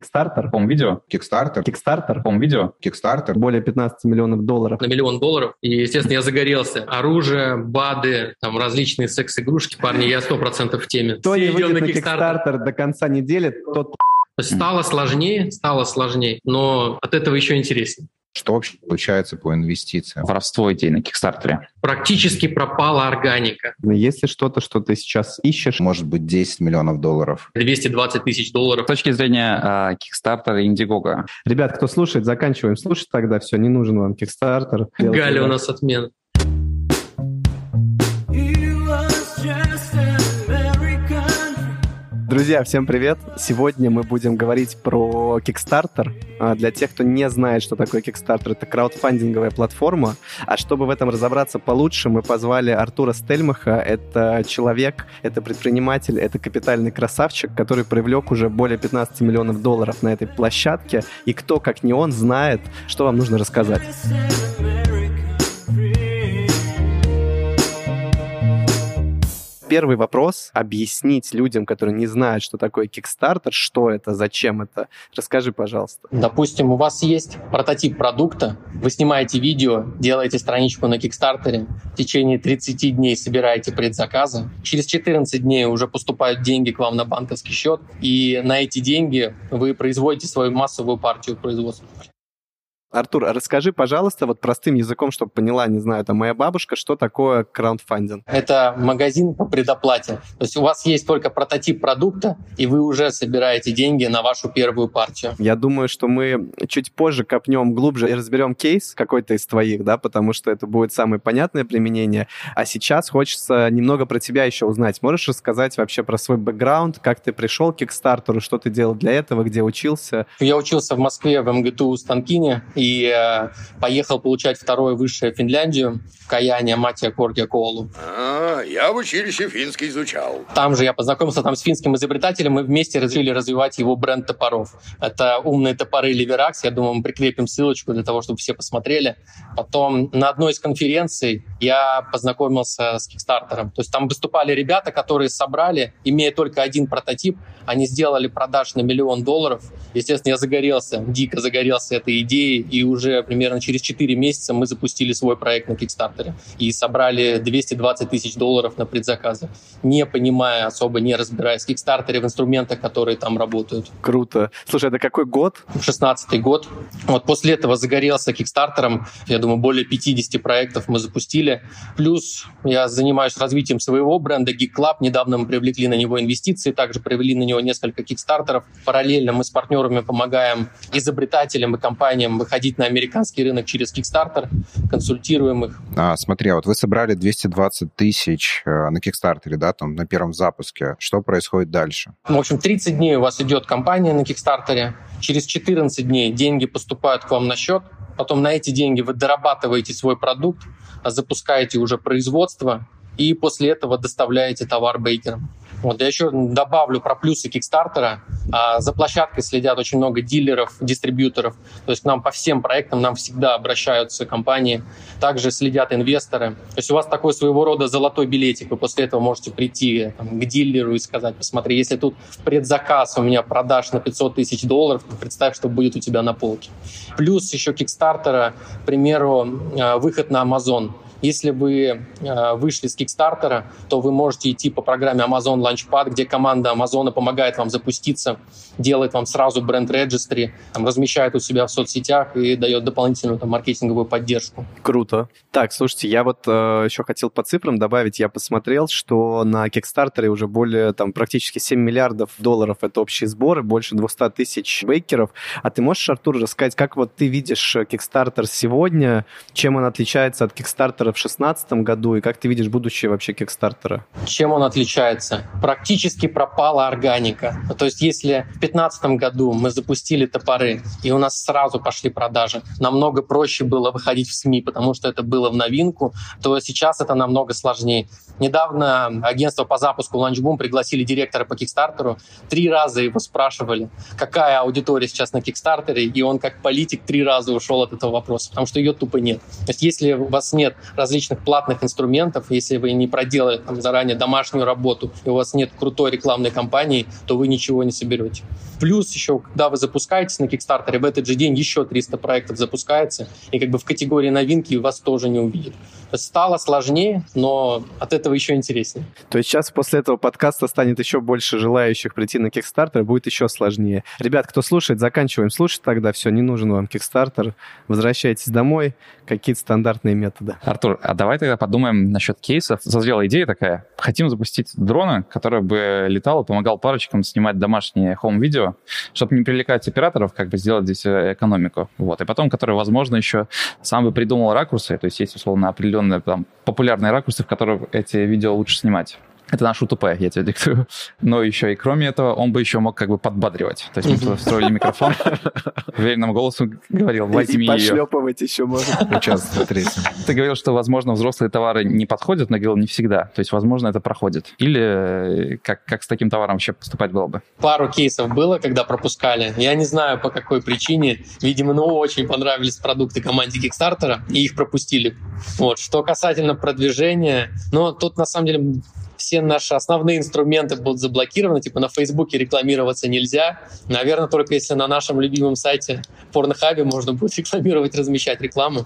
Кикстартер, по видео. Кикстартер. Кикстартер, по видео. Кикстартер. Более 15 миллионов долларов. На миллион долларов. И, естественно, я загорелся. Оружие, БАДы, там различные секс-игрушки. Парни, я сто процентов в теме. Кто не выйдет на Kickstarter. Кикстартер до конца недели, тот То есть стало сложнее, стало сложнее, но от этого еще интереснее. Что вообще получается по инвестициям? воровство идей на Кикстартере. Практически пропала органика. Если что-то, что ты сейчас ищешь, Может быть, 10 миллионов долларов. 220 тысяч долларов. С точки зрения Кикстартера и Indiegogo, ребят, кто слушает, заканчиваем слушать тогда, все, не нужен вам Кикстартер. Галя у нас отмена. Друзья, всем привет! Сегодня мы будем говорить про Kickstarter. А, Для тех, кто не знает, что такое Kickstarter, это краудфандинговая платформа. А чтобы в этом разобраться получше, мы позвали Артура Стельмаха. Это человек, это предприниматель, это капитальный красавчик, который привлек уже более 15 миллионов долларов на этой площадке. И кто, как не он, знает, что вам нужно рассказать. Первый вопрос — объяснить людям, которые не знают, что такое Kickstarter, что это, зачем это. Расскажи, пожалуйста. Допустим, у вас есть прототип продукта, вы снимаете видео, делаете страничку на Кикстартере, в течение 30 дней собираете предзаказы, через 14 дней уже поступают деньги к вам на банковский счет, и на эти деньги вы производите свою массовую партию производства. Артур, а расскажи, пожалуйста, вот простым языком, чтобы поняла, не знаю, там моя бабушка, что такое краундфандинг. Это магазин по предоплате. То есть у вас есть только прототип продукта, и вы уже собираете деньги на вашу первую партию. Я думаю, что мы чуть позже копнем глубже и разберем кейс какой-то из твоих, да, потому что это будет самое понятное применение. А сейчас хочется немного про тебя еще узнать. Можешь рассказать вообще про свой бэкграунд, как ты пришел к Кикстартеру, что ты делал для этого, где учился? Я учился в Москве в МГТУ Станкине и э, поехал получать второе высшее в Финляндию, Каяния Матия Коргия Коулу. А, я в училище финский изучал. Там же я познакомился там с финским изобретателем, мы вместе решили развивать его бренд топоров. Это умные топоры Ливеракс, я думаю, мы прикрепим ссылочку для того, чтобы все посмотрели. Потом на одной из конференций я познакомился с Кикстартером. То есть там выступали ребята, которые собрали, имея только один прототип, они сделали продаж на миллион долларов. Естественно, я загорелся, дико загорелся этой идеей, и уже примерно через 4 месяца мы запустили свой проект на Кикстартере и собрали 220 тысяч долларов на предзаказы, не понимая особо, не разбираясь в Кикстартере, в инструментах, которые там работают. Круто. Слушай, это какой год? 16 год. Вот после этого загорелся Кикстартером. Я думаю, более 50 проектов мы запустили. Плюс я занимаюсь развитием своего бренда Geek Club. Недавно мы привлекли на него инвестиции, также провели на него несколько Кикстартеров. Параллельно мы с партнерами помогаем изобретателям и компаниям выходить на американский рынок через Kickstarter, консультируем их. А, смотри, а вот вы собрали 220 тысяч э, на Кикстартере, да, там, на первом запуске. Что происходит дальше? В общем, 30 дней у вас идет компания на Кикстартере. Через 14 дней деньги поступают к вам на счет. Потом на эти деньги вы дорабатываете свой продукт, запускаете уже производство и после этого доставляете товар бейкерам. Вот я еще добавлю про плюсы Кикстартера. А, За площадкой следят очень много дилеров, дистрибьюторов. То есть к нам по всем проектам нам всегда обращаются компании. Также следят инвесторы. То есть у вас такой своего рода золотой билетик. Вы после этого можете прийти там, к дилеру и сказать, посмотри, если тут в предзаказ у меня продаж на 500 тысяч долларов, то представь, что будет у тебя на полке. Плюс еще Кикстартера, к примеру, э, выход на Amazon. Если вы э, вышли с Кикстартера, то вы можете идти по программе Amazon Launchpad, где команда Амазона помогает вам запуститься, делает вам сразу бренд регистри, размещает у себя в соцсетях и дает дополнительную там, маркетинговую поддержку. Круто. Так, слушайте, я вот э, еще хотел по цифрам добавить. Я посмотрел, что на Кикстартере уже более, там, практически 7 миллиардов долларов это общие сборы, больше 200 тысяч бейкеров. А ты можешь, Артур, рассказать, как вот ты видишь Кикстартер сегодня, чем он отличается от В 2016 году, и как ты видишь будущее вообще Кикстартера? Чем он отличается? Практически пропала органика. То есть если в 2015 году мы запустили топоры, и у нас сразу пошли продажи, намного проще было выходить в СМИ, потому что это было в новинку, то сейчас это намного сложнее. Недавно агентство по запуску Launchboom пригласили директора по Кикстартеру. Три раза его спрашивали, какая аудитория сейчас на Кикстартере, и он как политик три раза ушел от этого вопроса, потому что ее тупо нет. То есть если у вас нет различных платных инструментов. Если вы не проделали там, заранее домашнюю работу, и у вас нет крутой рекламной кампании, то вы ничего не соберете. Плюс еще, когда вы запускаетесь на Kickstarter, в этот же день еще 300 проектов запускается, и как бы в категории новинки вас тоже не увидят. Стало сложнее, но от этого еще интереснее. То есть сейчас после этого подкаста станет еще больше желающих прийти на Kickstarter, будет еще сложнее. Ребят, кто слушает, заканчиваем слушать тогда, все, не нужен вам Kickstarter, возвращайтесь домой, какие-то стандартные методы. Артур, а давай тогда подумаем насчет кейсов. Созрела идея такая. Хотим запустить дрона, который бы летал и помогал парочкам снимать домашние home-видео, чтобы не привлекать операторов, как бы сделать здесь э, экономику. Вот. И потом, который, возможно, еще сам бы придумал ракурсы, то есть есть, условно, определенные там, популярные ракурсы, в которых эти видео лучше снимать. Это наш УТП, я тебе диктую. Но еще и кроме этого, он бы еще мог как бы подбадривать. То есть мы встроили микрофон, уверенным голосом говорил, возьми ее. пошлепывать еще можно. Ты говорил, что, возможно, взрослые товары не подходят, но говорил, не всегда. То есть, возможно, это проходит. Или э, как, как с таким товаром вообще поступать было бы? Пару кейсов было, когда пропускали. Я не знаю, по какой причине. Видимо, ну, очень понравились продукты команде Kickstarter, и их пропустили. Вот. Что касательно продвижения, ну, тут, на самом деле, все наши основные инструменты будут заблокированы, типа на Фейсбуке рекламироваться нельзя. Наверное, только если на нашем любимом сайте Порнхабе можно будет рекламировать, размещать рекламу.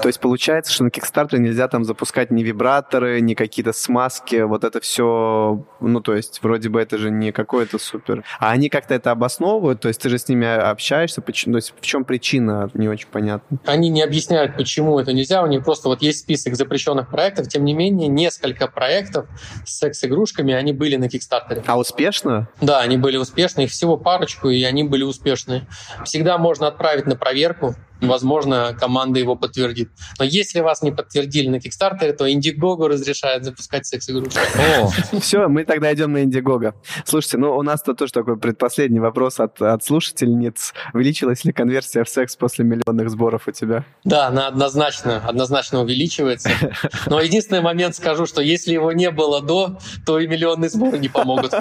То есть получается, что на Kickstarter нельзя там запускать ни вибраторы, ни какие-то смазки, вот это все, ну то есть вроде бы это же не какое-то супер. А они как-то это обосновывают, то есть ты же с ними общаешься, почему, то есть в чем причина, не очень понятно. Они не объясняют, почему это нельзя, у них просто вот есть список запрещенных проектов, тем не менее несколько проектов с секс-игрушками, они были на Кикстартере. А успешно? Да, они были успешны, их всего парочку, и они были успешны. Всегда можно отправить на проверку, возможно, команда его подтвердит. Но если вас не подтвердили на Kickstarter, то Indiegogo разрешает запускать секс-игрушки. Все, мы тогда идем на Indiegogo. Слушайте, ну у нас тут тоже такой предпоследний вопрос от, от слушательниц. Увеличилась ли конверсия в секс после миллионных сборов у тебя? Да, она однозначно, однозначно увеличивается. Но единственный момент скажу, что если его не было до, то и миллионные сборы не помогут.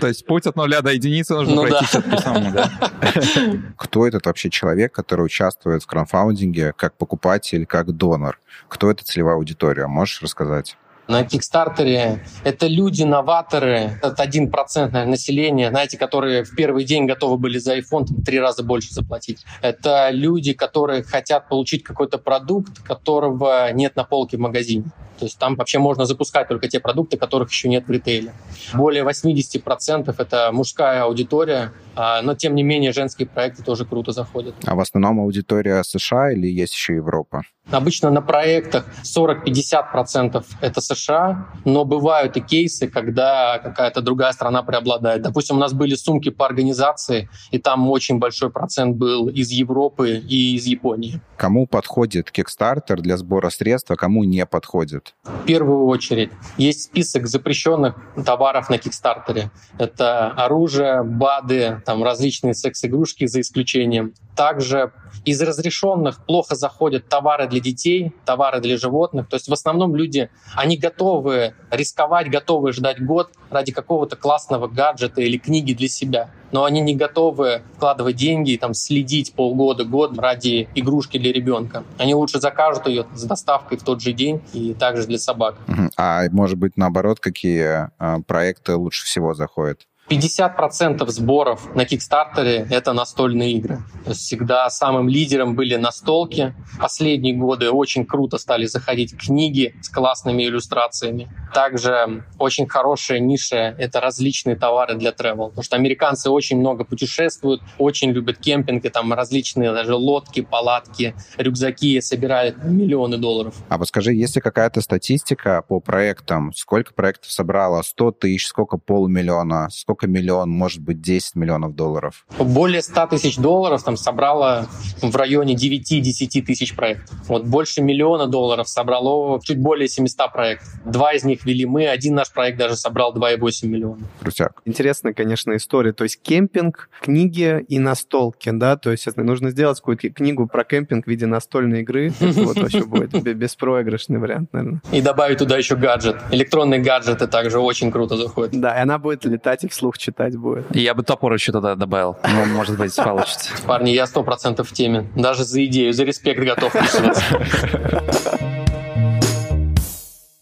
То есть путь от нуля до единицы нужно ну, пройти да. самому, да? Кто этот вообще человек, который участвует краудфандинге как покупатель, как донор? Кто эта целевая аудитория? Можешь рассказать? На Кикстартере. Это люди-новаторы, это один процент населения, знаете, которые в первый день готовы были за iPhone в три раза больше заплатить. Это люди, которые хотят получить какой-то продукт, которого нет на полке в магазине. То есть там вообще можно запускать только те продукты, которых еще нет в ритейле. Более 80% это мужская аудитория, а, но тем не менее женские проекты тоже круто заходят. А в основном аудитория США или есть еще Европа? Обычно на проектах 40-50% это США, но бывают и кейсы, когда какая-то другая страна преобладает. Допустим, у нас были сумки по организации, и там очень большой процент был из Европы и из Японии. Кому подходит Kickstarter для сбора средств, а кому не подходит? В первую очередь есть список запрещенных товаров на Kickstarter. Это оружие, БАДы, там различные секс-игрушки за исключением. Также из разрешенных плохо заходят товары для детей, товары для животных. То есть в основном люди, они готовы рисковать, готовы ждать год ради какого-то классного гаджета или книги для себя. Но они не готовы вкладывать деньги и там, следить полгода, год ради игрушки для ребенка. Они лучше закажут ее с доставкой в тот же день и также для собак. А может быть, наоборот, какие а, проекты лучше всего заходят? 50% сборов на Кикстартере — это настольные игры. Всегда самым лидером были настолки. Последние годы очень круто стали заходить книги с классными иллюстрациями. Также очень хорошая ниша — это различные товары для travel. Потому что американцы очень много путешествуют, очень любят кемпинг, и там различные даже лодки, палатки, рюкзаки собирают миллионы долларов. А подскажи, есть ли какая-то статистика по проектам? Сколько проектов собрало? 100 тысяч, сколько полмиллиона, сколько сколько миллион, может быть, 10 миллионов долларов? Более 100 тысяч долларов там собрало в районе 9-10 тысяч проектов. Вот больше миллиона долларов собрало чуть более 700 проектов. Два из них вели мы, один наш проект даже собрал 2,8 миллиона. Крутяк. Интересная, конечно, история. То есть кемпинг, книги и настолки, да, то есть нужно сделать какую-то книгу про кемпинг в виде настольной игры. Это вот вообще будет беспроигрышный вариант, наверное. И добавить туда еще гаджет. Электронные гаджеты также очень круто заходят. Да, и она будет летать и вслух вслух читать будет. Я бы топор еще туда добавил. Ну, может быть, получится. Парни, я сто процентов в теме. Даже за идею, за респект готов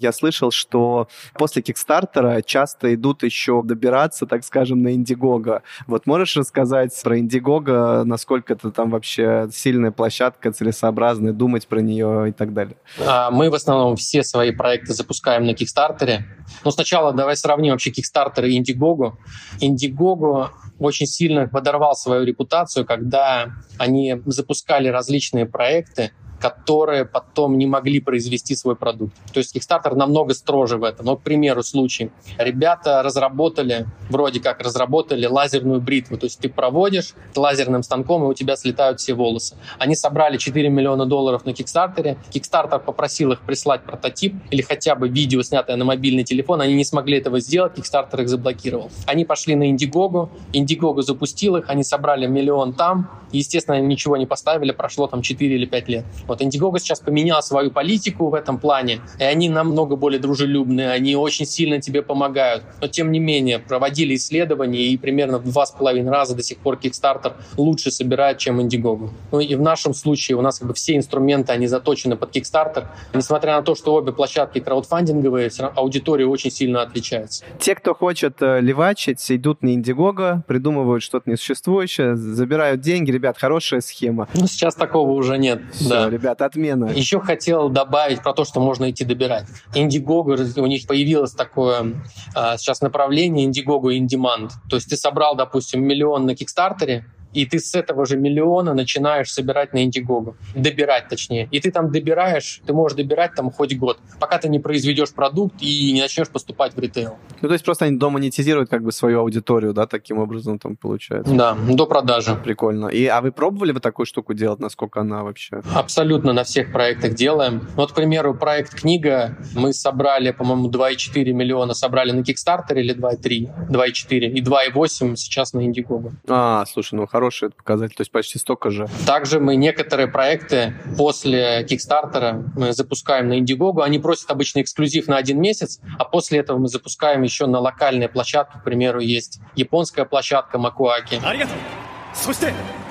Я слышал, что после Кикстартера часто идут еще добираться, так скажем, на Индигого. Вот можешь рассказать про Индигого, насколько это там вообще сильная площадка, целесообразная, думать про нее и так далее? А, мы в основном все свои проекты запускаем на Кикстартере. Но сначала давай сравним вообще Кикстартер и Индигого. Индигого очень сильно подорвал свою репутацию, когда они запускали различные проекты, которые потом не могли произвести свой продукт. То есть Kickstarter намного строже в этом. Но, к примеру, случай. Ребята разработали, вроде как разработали лазерную бритву. То есть ты проводишь лазерным станком, и у тебя слетают все волосы. Они собрали 4 миллиона долларов на Kickstarter. Kickstarter попросил их прислать прототип или хотя бы видео, снятое на мобильный телефон. Они не смогли этого сделать, Kickstarter их заблокировал. Они пошли на Indiegogo, Indiegogo запустил их, они собрали миллион там, естественно, ничего не поставили, прошло там 4 или 5 лет. Вот Indiegogo сейчас поменял свою политику в этом плане, и они намного более дружелюбные, они очень сильно тебе помогают. Но тем не менее, проводили исследования, и примерно в два с половиной раза до сих пор Kickstarter лучше собирает, чем Indiegogo. Ну и в нашем случае у нас как бы все инструменты, они заточены под Kickstarter. Несмотря на то, что обе площадки краудфандинговые, аудитория очень сильно отличается. Те, кто хочет э, левачить, идут на Indiegogo, придумывают что-то несуществующее, забирают деньги. Ребят, хорошая схема. Ну, сейчас такого уже нет. Все, да. Ребят, отмена. Еще хотел добавить про то, что можно идти добирать. Indiegogo, у них появилось такое а, сейчас направление Indiegogo In Demand. То есть ты собрал, допустим, миллион на Кикстартере, и ты с этого же миллиона начинаешь собирать на Indiegogo. Добирать, точнее. И ты там добираешь, ты можешь добирать там хоть год, пока ты не произведешь продукт и не начнешь поступать в ритейл. Ну, то есть просто они домонетизируют как бы свою аудиторию, да, таким образом там получается? Да, до продажи. Прикольно. И, а вы пробовали бы такую штуку делать, насколько она вообще? Абсолютно на всех проектах делаем. Вот, к примеру, проект «Книга» мы собрали, по-моему, 2,4 миллиона собрали на Kickstarter или 2,3? 2,4 и 2,8 сейчас на Indiegogo. А, слушай, ну хороший показатель, то есть почти столько же. Также мы некоторые проекты после Kickstarter мы запускаем на Indiegogo. Они просят обычно эксклюзив на один месяц, а после этого мы запускаем еще на локальные площадки. К примеру, есть японская площадка Макуаки.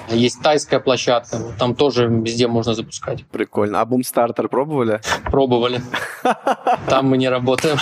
Есть тайская площадка, там тоже везде можно запускать. Прикольно. А Boomstarter пробовали? Пробовали. Там мы не работаем.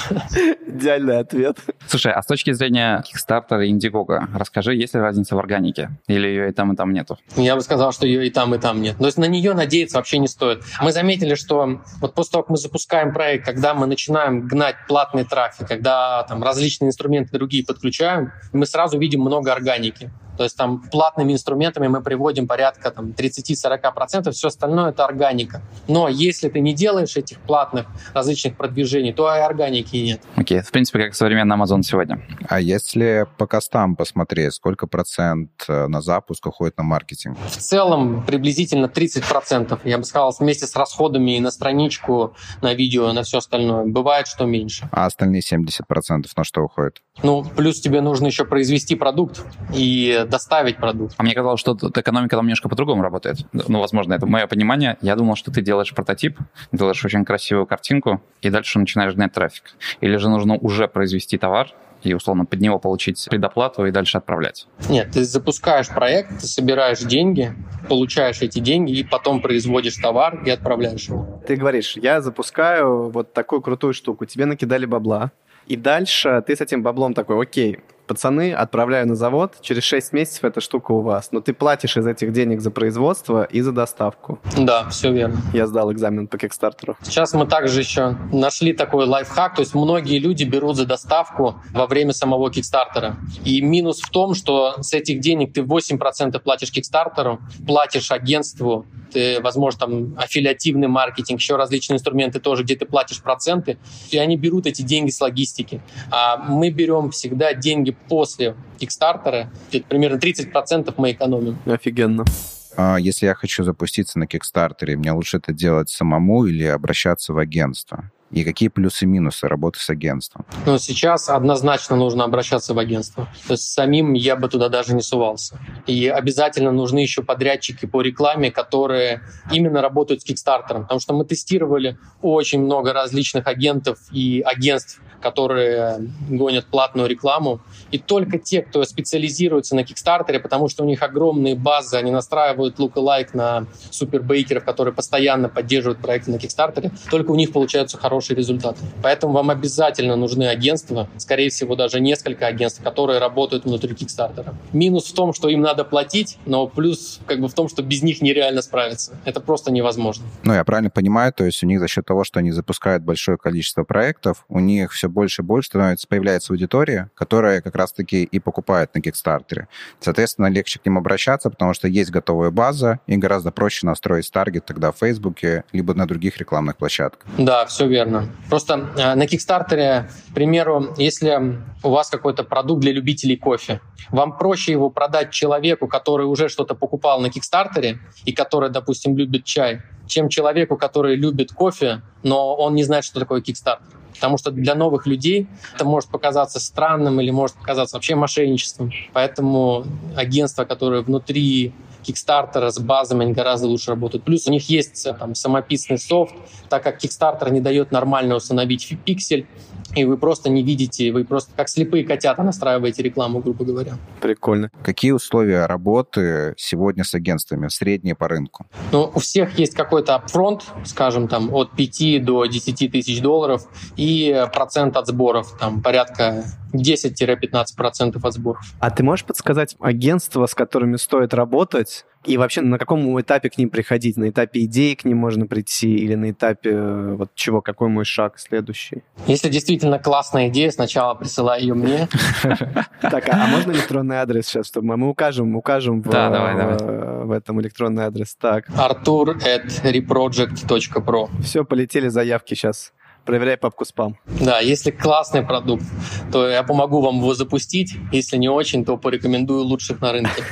Идеальный ответ. Слушай, а с точки зрения Kickstarter и Indiegogo, расскажи, есть ли разница в органике? Или ее и там, и там нету? Я бы сказал, что ее и там, и там нет. То есть на нее надеяться вообще не стоит. Мы заметили, что вот после того, как мы запускаем проект, когда мы начинаем гнать платный трафик, когда там различные инструменты другие подключаем, мы сразу видим много органики. То есть там платными инструментами мы приводим порядка там, 30-40%, все остальное это органика. Но если ты не делаешь этих платных различных продвижений, то и органики нет. Окей, okay. в принципе, как современный Amazon сегодня. А если по костам посмотреть, сколько процент э, на запуск уходит на маркетинг? В целом приблизительно 30%. Я бы сказал, вместе с расходами на страничку, на видео, на все остальное. Бывает, что меньше. А остальные 70% на что уходит? Ну, плюс тебе нужно еще произвести продукт и доставить продукт. А мне казалось, что тут экономика там немножко по-другому работает. Ну, возможно, это мое понимание. Я думал, что ты делаешь прототип, делаешь очень красивую картинку, и дальше начинаешь гнать трафик. Или же нужно уже произвести товар, и условно под него получить предоплату и дальше отправлять? Нет, ты запускаешь проект, ты собираешь деньги, получаешь эти деньги и потом производишь товар и отправляешь его. Ты говоришь, я запускаю вот такую крутую штуку, тебе накидали бабла, и дальше ты с этим баблом такой, окей, пацаны, отправляю на завод, через 6 месяцев эта штука у вас. Но ты платишь из этих денег за производство и за доставку. Да, все верно. Я сдал экзамен по Кикстартеру. Сейчас мы также еще нашли такой лайфхак, то есть многие люди берут за доставку во время самого Кикстартера. И минус в том, что с этих денег ты 8% платишь Кикстартеру, платишь агентству, ты, возможно, там аффилиативный маркетинг, еще различные инструменты тоже, где ты платишь проценты, и они берут эти деньги с логистики. А мы берем всегда деньги после где-то примерно 30% мы экономим. Офигенно. А если я хочу запуститься на Kickstarter, мне лучше это делать самому или обращаться в агентство? И какие плюсы и минусы работы с агентством? Ну, сейчас однозначно нужно обращаться в агентство. То есть самим я бы туда даже не сувался. И обязательно нужны еще подрядчики по рекламе, которые именно работают с Kickstarter. Потому что мы тестировали очень много различных агентов и агентств, которые гонят платную рекламу. И только те, кто специализируется на Кикстартере, потому что у них огромные базы, они настраивают лайк на супербейкеров, которые постоянно поддерживают проекты на Кикстартере, только у них получаются хорошие результаты. Поэтому вам обязательно нужны агентства, скорее всего, даже несколько агентств, которые работают внутри Кикстартера. Минус в том, что им надо платить, но плюс как бы в том, что без них нереально справиться. Это просто невозможно. Ну, я правильно понимаю, то есть у них за счет того, что они запускают большое количество проектов, у них все больше и больше становится, появляется аудитория, которая как раз-таки и покупает на Кикстартере. Соответственно, легче к ним обращаться, потому что есть готовая база, и гораздо проще настроить таргет тогда в Фейсбуке, либо на других рекламных площадках. Да, все верно. Просто э, на Кикстартере, к примеру, если у вас какой-то продукт для любителей кофе, вам проще его продать человеку, который уже что-то покупал на Кикстартере и который, допустим, любит чай, чем человеку, который любит кофе, но он не знает, что такое Kickstarter. Потому что для новых людей это может показаться странным или может показаться вообще мошенничеством. Поэтому агентства, которые внутри Kickstarter с базами они гораздо лучше работают. Плюс у них есть там, самописный софт, так как Kickstarter не дает нормально установить пиксель, и вы просто не видите, вы просто как слепые котята настраиваете рекламу, грубо говоря. Прикольно. Какие условия работы сегодня с агентствами, средние по рынку? Ну, у всех есть какой-то апфронт, скажем, там от 5 до 10 тысяч долларов и процент от сборов, там порядка 10-15% от сборов. А ты можешь подсказать агентства, с которыми стоит работать, и вообще на каком этапе к ним приходить? На этапе идеи к ним можно прийти или на этапе э, вот чего? Какой мой шаг следующий? Если действительно классная идея, сначала присылай ее мне. Так, а можно электронный адрес сейчас, чтобы мы укажем, укажем в, в этом электронный адрес. Так. Artur at reproject.pro. Все, полетели заявки сейчас проверяй папку спам. Да, если классный продукт, то я помогу вам его запустить. Если не очень, то порекомендую лучших на рынке.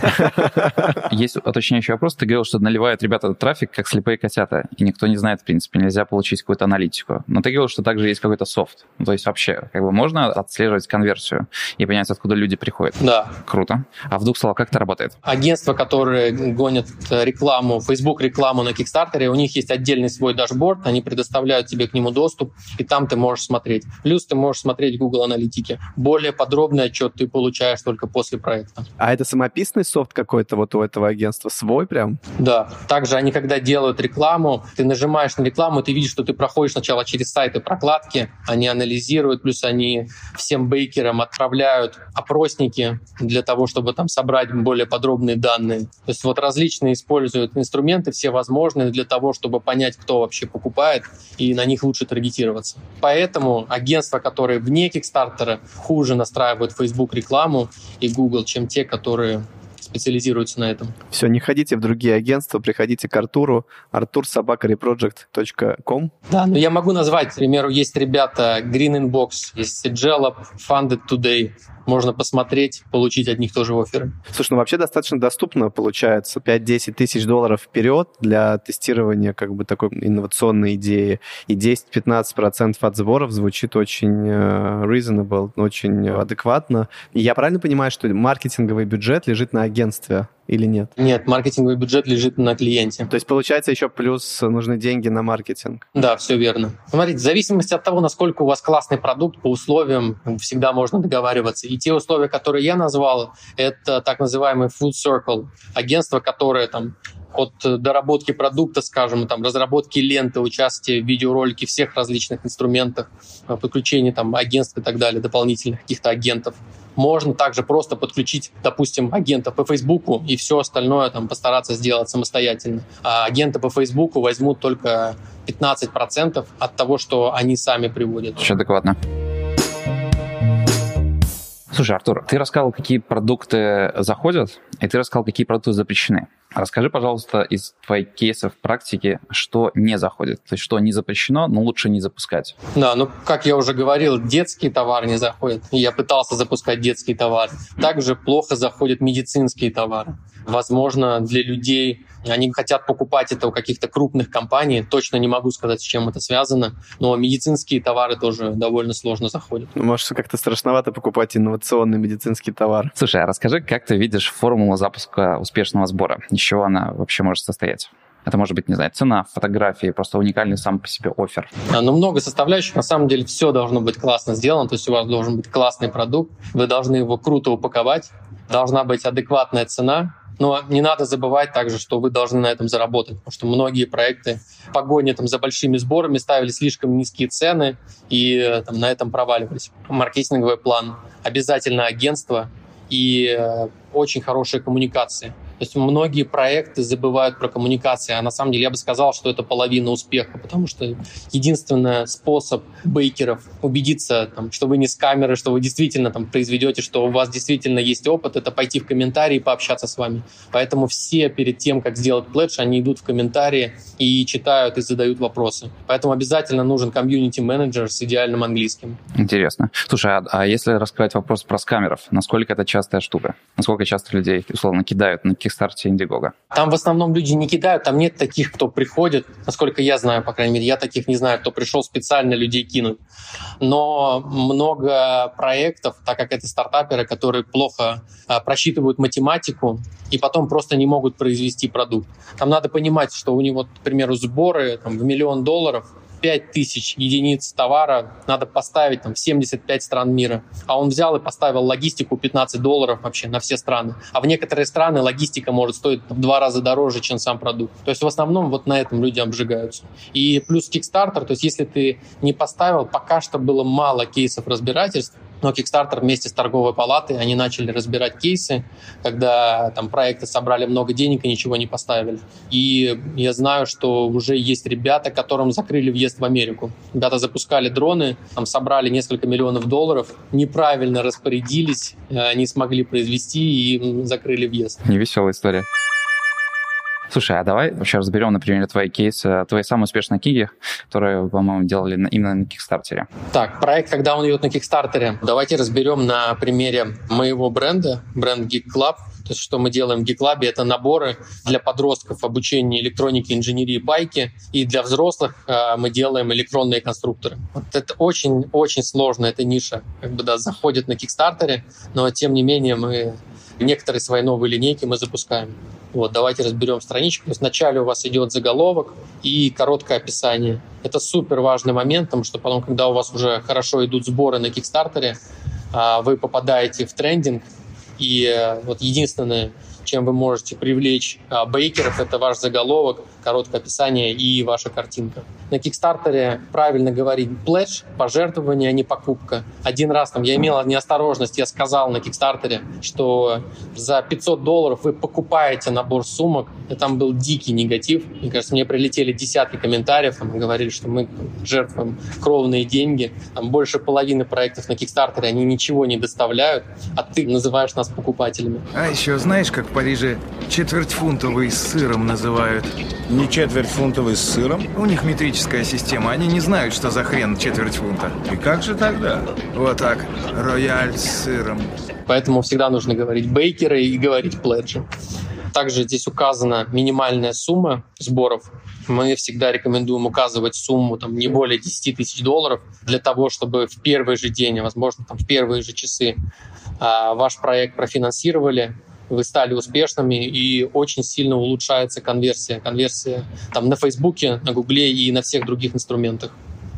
Есть уточняющий вопрос. Ты говорил, что наливают ребята трафик, как слепые котята, и никто не знает, в принципе, нельзя получить какую-то аналитику. Но ты говорил, что также есть какой-то софт. Ну, то есть вообще, как бы можно отслеживать конверсию и понять, откуда люди приходят. Да. Круто. А в двух словах, как это работает? Агентства, которые гонят рекламу, Facebook рекламу на Kickstarter, у них есть отдельный свой дашборд, они предоставляют тебе к нему доступ, и там ты можешь смотреть. Плюс ты можешь смотреть Google Аналитики. Более подробный отчет ты получаешь только после проекта. А это самописный софт какой-то вот у этого агентства? Свой прям? Да. Также они, когда делают рекламу, ты нажимаешь на рекламу, ты видишь, что ты проходишь сначала через сайты прокладки, они анализируют, плюс они всем бейкерам отправляют опросники для того, чтобы там собрать более подробные данные. То есть вот различные используют инструменты, все возможные для того, чтобы понять, кто вообще покупает, и на них лучше таргетировать рекламироваться. Поэтому агентства, которые вне Кикстартера, хуже настраивают Facebook рекламу и Google, чем те, которые специализируются на этом. Все, не ходите в другие агентства, приходите к Артуру, artursobakareproject.com. Да, но я могу назвать, к примеру, есть ребята Green Inbox, есть Jalop, Funded Today, можно посмотреть, получить от них тоже оферы. Слушай, ну вообще достаточно доступно получается. 5-10 тысяч долларов вперед для тестирования как бы такой инновационной идеи. И 10-15% от сборов звучит очень э, reasonable, очень адекватно. И я правильно понимаю, что маркетинговый бюджет лежит на агентстве? agenstwie. Или нет? Нет, маркетинговый бюджет лежит на клиенте. То есть, получается, еще плюс нужны деньги на маркетинг? Да, все верно. Смотрите, в зависимости от того, насколько у вас классный продукт, по условиям всегда можно договариваться. И те условия, которые я назвал, это так называемый food circle, агентство, которое там от доработки продукта, скажем, там, разработки ленты, участия в видеоролике, всех различных инструментах, подключения там, агентств и так далее, дополнительных каких-то агентов можно также просто подключить, допустим, агента по Фейсбуку и все остальное там постараться сделать самостоятельно. А агенты по Фейсбуку возьмут только 15% от того, что они сами приводят. Очень адекватно. Слушай, Артур, ты рассказал, какие продукты заходят, и ты рассказал, какие продукты запрещены. Расскажи, пожалуйста, из твоих кейсов практики, что не заходит, то есть что не запрещено, но лучше не запускать. Да, ну, как я уже говорил, детские товары не заходят. Я пытался запускать детские товары. Также плохо заходят медицинские товары. Возможно, для людей они хотят покупать это у каких-то крупных компаний. Точно не могу сказать, с чем это связано. Но медицинские товары тоже довольно сложно заходят. Ну, может, как-то страшновато покупать инновационный медицинский товар. Слушай, а расскажи, как ты видишь формулу запуска успешного сбора? Чего она вообще может состоять? Это может быть, не знаю, цена фотографии, просто уникальный сам по себе офер. А, ну, много составляющих. На самом деле все должно быть классно сделано. То есть у вас должен быть классный продукт. Вы должны его круто упаковать. Должна быть адекватная цена. Но не надо забывать также, что вы должны на этом заработать, потому что многие проекты в погоне там, за большими сборами ставили слишком низкие цены и там, на этом проваливались. Маркетинговый план, обязательно агентство и э, очень хорошие коммуникации. То есть многие проекты забывают про коммуникации, а на самом деле я бы сказал, что это половина успеха, потому что единственный способ бейкеров убедиться, там, что вы не с камеры, что вы действительно там, произведете, что у вас действительно есть опыт, это пойти в комментарии и пообщаться с вами. Поэтому все перед тем, как сделать пледж, они идут в комментарии и читают и задают вопросы. Поэтому обязательно нужен комьюнити-менеджер с идеальным английским. Интересно. Слушай, а, а если раскрывать вопрос про скамеров, насколько это частая штука? Насколько часто людей, условно, кидают на Kickstarter Indiegogo? Там в основном люди не кидают, там нет таких, кто приходит, насколько я знаю, по крайней мере, я таких не знаю, кто пришел специально людей кинуть. Но много проектов, так как это стартаперы, которые плохо а, просчитывают математику и потом просто не могут произвести продукт. Там надо понимать, что у него, к примеру, сборы там, в миллион долларов – 5 тысяч единиц товара надо поставить там, в 75 стран мира. А он взял и поставил логистику 15 долларов вообще на все страны. А в некоторые страны логистика может стоить в два раза дороже, чем сам продукт. То есть в основном вот на этом люди обжигаются. И плюс Kickstarter, то есть если ты не поставил, пока что было мало кейсов разбирательств, но Kickstarter вместе с торговой палатой, они начали разбирать кейсы, когда там проекты собрали много денег и ничего не поставили. И я знаю, что уже есть ребята, которым закрыли въезд в Америку. Ребята запускали дроны, там собрали несколько миллионов долларов, неправильно распорядились, э, не смогли произвести и закрыли въезд. Невеселая история. Слушай, а давай вообще разберем, например, твои кейсы, твои самые успешные книги, которые, по-моему, делали именно на Кикстартере. Так, проект, когда он идет на Кикстартере, давайте разберем на примере моего бренда, бренд Geek Club. То есть, что мы делаем в GeekLab, это наборы для подростков обучения электроники, инженерии, байки. И для взрослых э, мы делаем электронные конструкторы. Вот это очень-очень сложно, эта ниша. Как бы, да, заходит на Кикстартере, но тем не менее мы некоторые свои новые линейки мы запускаем. Вот, давайте разберем страничку. Вначале у вас идет заголовок и короткое описание. Это супер важный момент, потому что потом, когда у вас уже хорошо идут сборы на Кикстартере, а, вы попадаете в трендинг, и э, вот единственное, чем вы можете привлечь а, бейкеров, это ваш заголовок, короткое описание и ваша картинка. На Кикстартере правильно говорить pledge, пожертвование, а не покупка. Один раз там я имел неосторожность, я сказал на Кикстартере, что за 500 долларов вы покупаете набор сумок, и там был дикий негатив. Мне кажется, мне прилетели десятки комментариев, там говорили, что мы жертвуем кровные деньги. Там больше половины проектов на Кикстартере, они ничего не доставляют, а ты называешь нас покупателями. А еще знаешь, как в Париже четвертьфунтовый с сыром называют? Не четверть фунтовый с сыром? У них метрическая система, они не знают, что за хрен четверть фунта. И как же тогда? Вот так, рояль с сыром. Поэтому всегда нужно говорить бейкеры и говорить пледжи. Также здесь указана минимальная сумма сборов. Мы всегда рекомендуем указывать сумму там, не более 10 тысяч долларов для того, чтобы в первый же день, а возможно, там, в первые же часы а, ваш проект профинансировали, вы стали успешными, и очень сильно улучшается конверсия. Конверсия там на Фейсбуке, на Гугле и на всех других инструментах.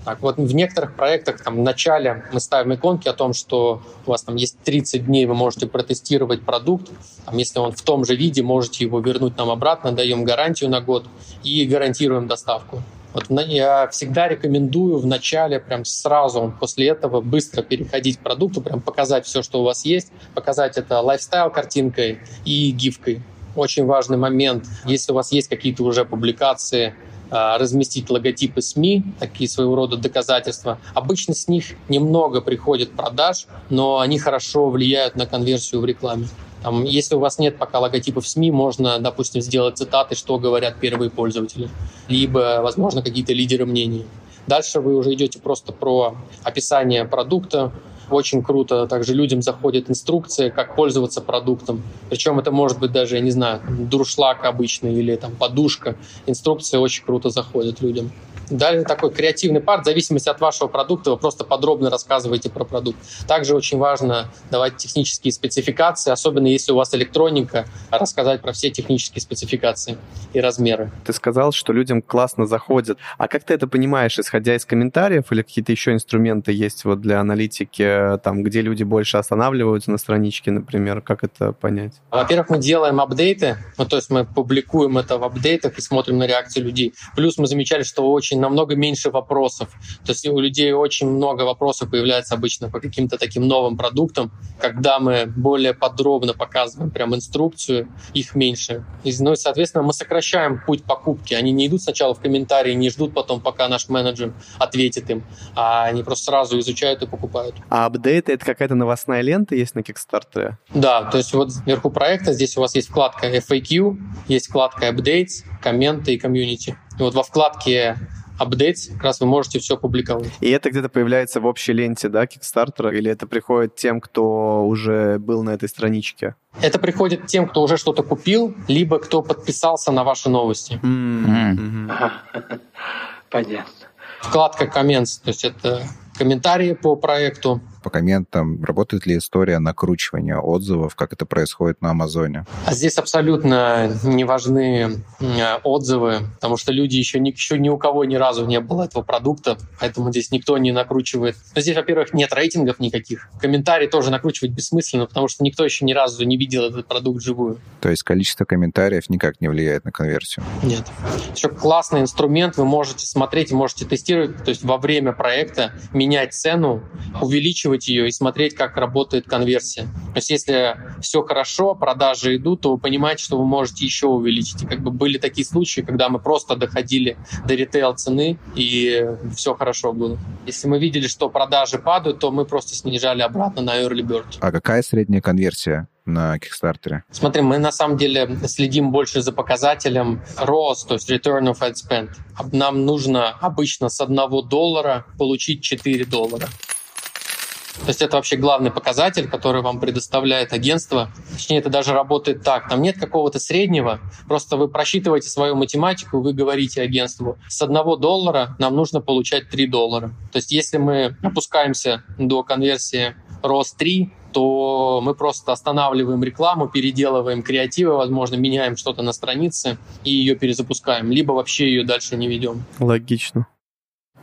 Так вот, в некоторых проектах там, в начале мы ставим иконки о том, что у вас там есть 30 дней, вы можете протестировать продукт. Там, если он в том же виде, можете его вернуть нам обратно, даем гарантию на год и гарантируем доставку. Вот я всегда рекомендую в начале, прям сразу после этого быстро переходить к продукту, прям показать все, что у вас есть, показать это лайфстайл картинкой и гифкой. Очень важный момент, если у вас есть какие-то уже публикации, а, разместить логотипы СМИ, такие своего рода доказательства. Обычно с них немного приходит продаж, но они хорошо влияют на конверсию в рекламе. Там, если у вас нет пока логотипов СМИ, можно, допустим, сделать цитаты, что говорят первые пользователи, либо, возможно, какие-то лидеры мнений. Дальше вы уже идете просто про описание продукта. Очень круто. Также людям заходит инструкция, как пользоваться продуктом. Причем это может быть даже, я не знаю, дуршлаг обычный или там подушка. Инструкция очень круто заходит людям. Далее такой креативный парт, в зависимости от вашего продукта, вы просто подробно рассказываете про продукт. Также очень важно давать технические спецификации, особенно если у вас электроника, рассказать про все технические спецификации и размеры. Ты сказал, что людям классно заходит. А как ты это понимаешь, исходя из комментариев или какие-то еще инструменты есть вот для аналитики, там, где люди больше останавливаются на страничке, например? Как это понять? Во-первых, мы делаем апдейты, ну, то есть мы публикуем это в апдейтах и смотрим на реакцию людей. Плюс мы замечали, что очень намного меньше вопросов. То есть у людей очень много вопросов появляется обычно по каким-то таким новым продуктам. Когда мы более подробно показываем прям инструкцию, их меньше. И, ну и, соответственно, мы сокращаем путь покупки. Они не идут сначала в комментарии, не ждут потом, пока наш менеджер ответит им, а они просто сразу изучают и покупают. А апдейты — это какая-то новостная лента есть на Kickstarter? Да, то есть вот вверху проекта здесь у вас есть вкладка FAQ, есть вкладка Updates, комменты и комьюнити. И вот во вкладке апдейт, как раз вы можете все публиковать. И это где-то появляется в общей ленте, да, Kickstarter, или это приходит тем, кто уже был на этой страничке? Это приходит тем, кто уже что-то купил, либо кто подписался на ваши новости. Понятно. Вкладка Comments, то есть это комментарии по проекту, по комментам, работает ли история накручивания отзывов, как это происходит на Амазоне? А здесь абсолютно не важны отзывы, потому что люди еще ни, еще ни у кого ни разу не было этого продукта, поэтому здесь никто не накручивает. Но здесь, во-первых, нет рейтингов никаких. Комментарии тоже накручивать бессмысленно, потому что никто еще ни разу не видел этот продукт живую. То есть количество комментариев никак не влияет на конверсию? Нет. Еще классный инструмент, вы можете смотреть, можете тестировать, то есть во время проекта менять цену, увеличивать тестировать ее и смотреть, как работает конверсия. То есть если все хорошо, продажи идут, то вы понимаете, что вы можете еще увеличить. И как бы были такие случаи, когда мы просто доходили до ритейл цены, и все хорошо было. Если мы видели, что продажи падают, то мы просто снижали обратно на early bird. А какая средняя конверсия на Kickstarter? Смотри, мы на самом деле следим больше за показателем ROAS, то есть Return of Ad Spend. Нам нужно обычно с одного доллара получить 4 доллара. То есть это вообще главный показатель, который вам предоставляет агентство. Точнее, это даже работает так. Там нет какого-то среднего. Просто вы просчитываете свою математику, вы говорите агентству, с одного доллара нам нужно получать 3 доллара. То есть если мы опускаемся до конверсии рост 3, то мы просто останавливаем рекламу, переделываем креативы, возможно, меняем что-то на странице и ее перезапускаем, либо вообще ее дальше не ведем. Логично.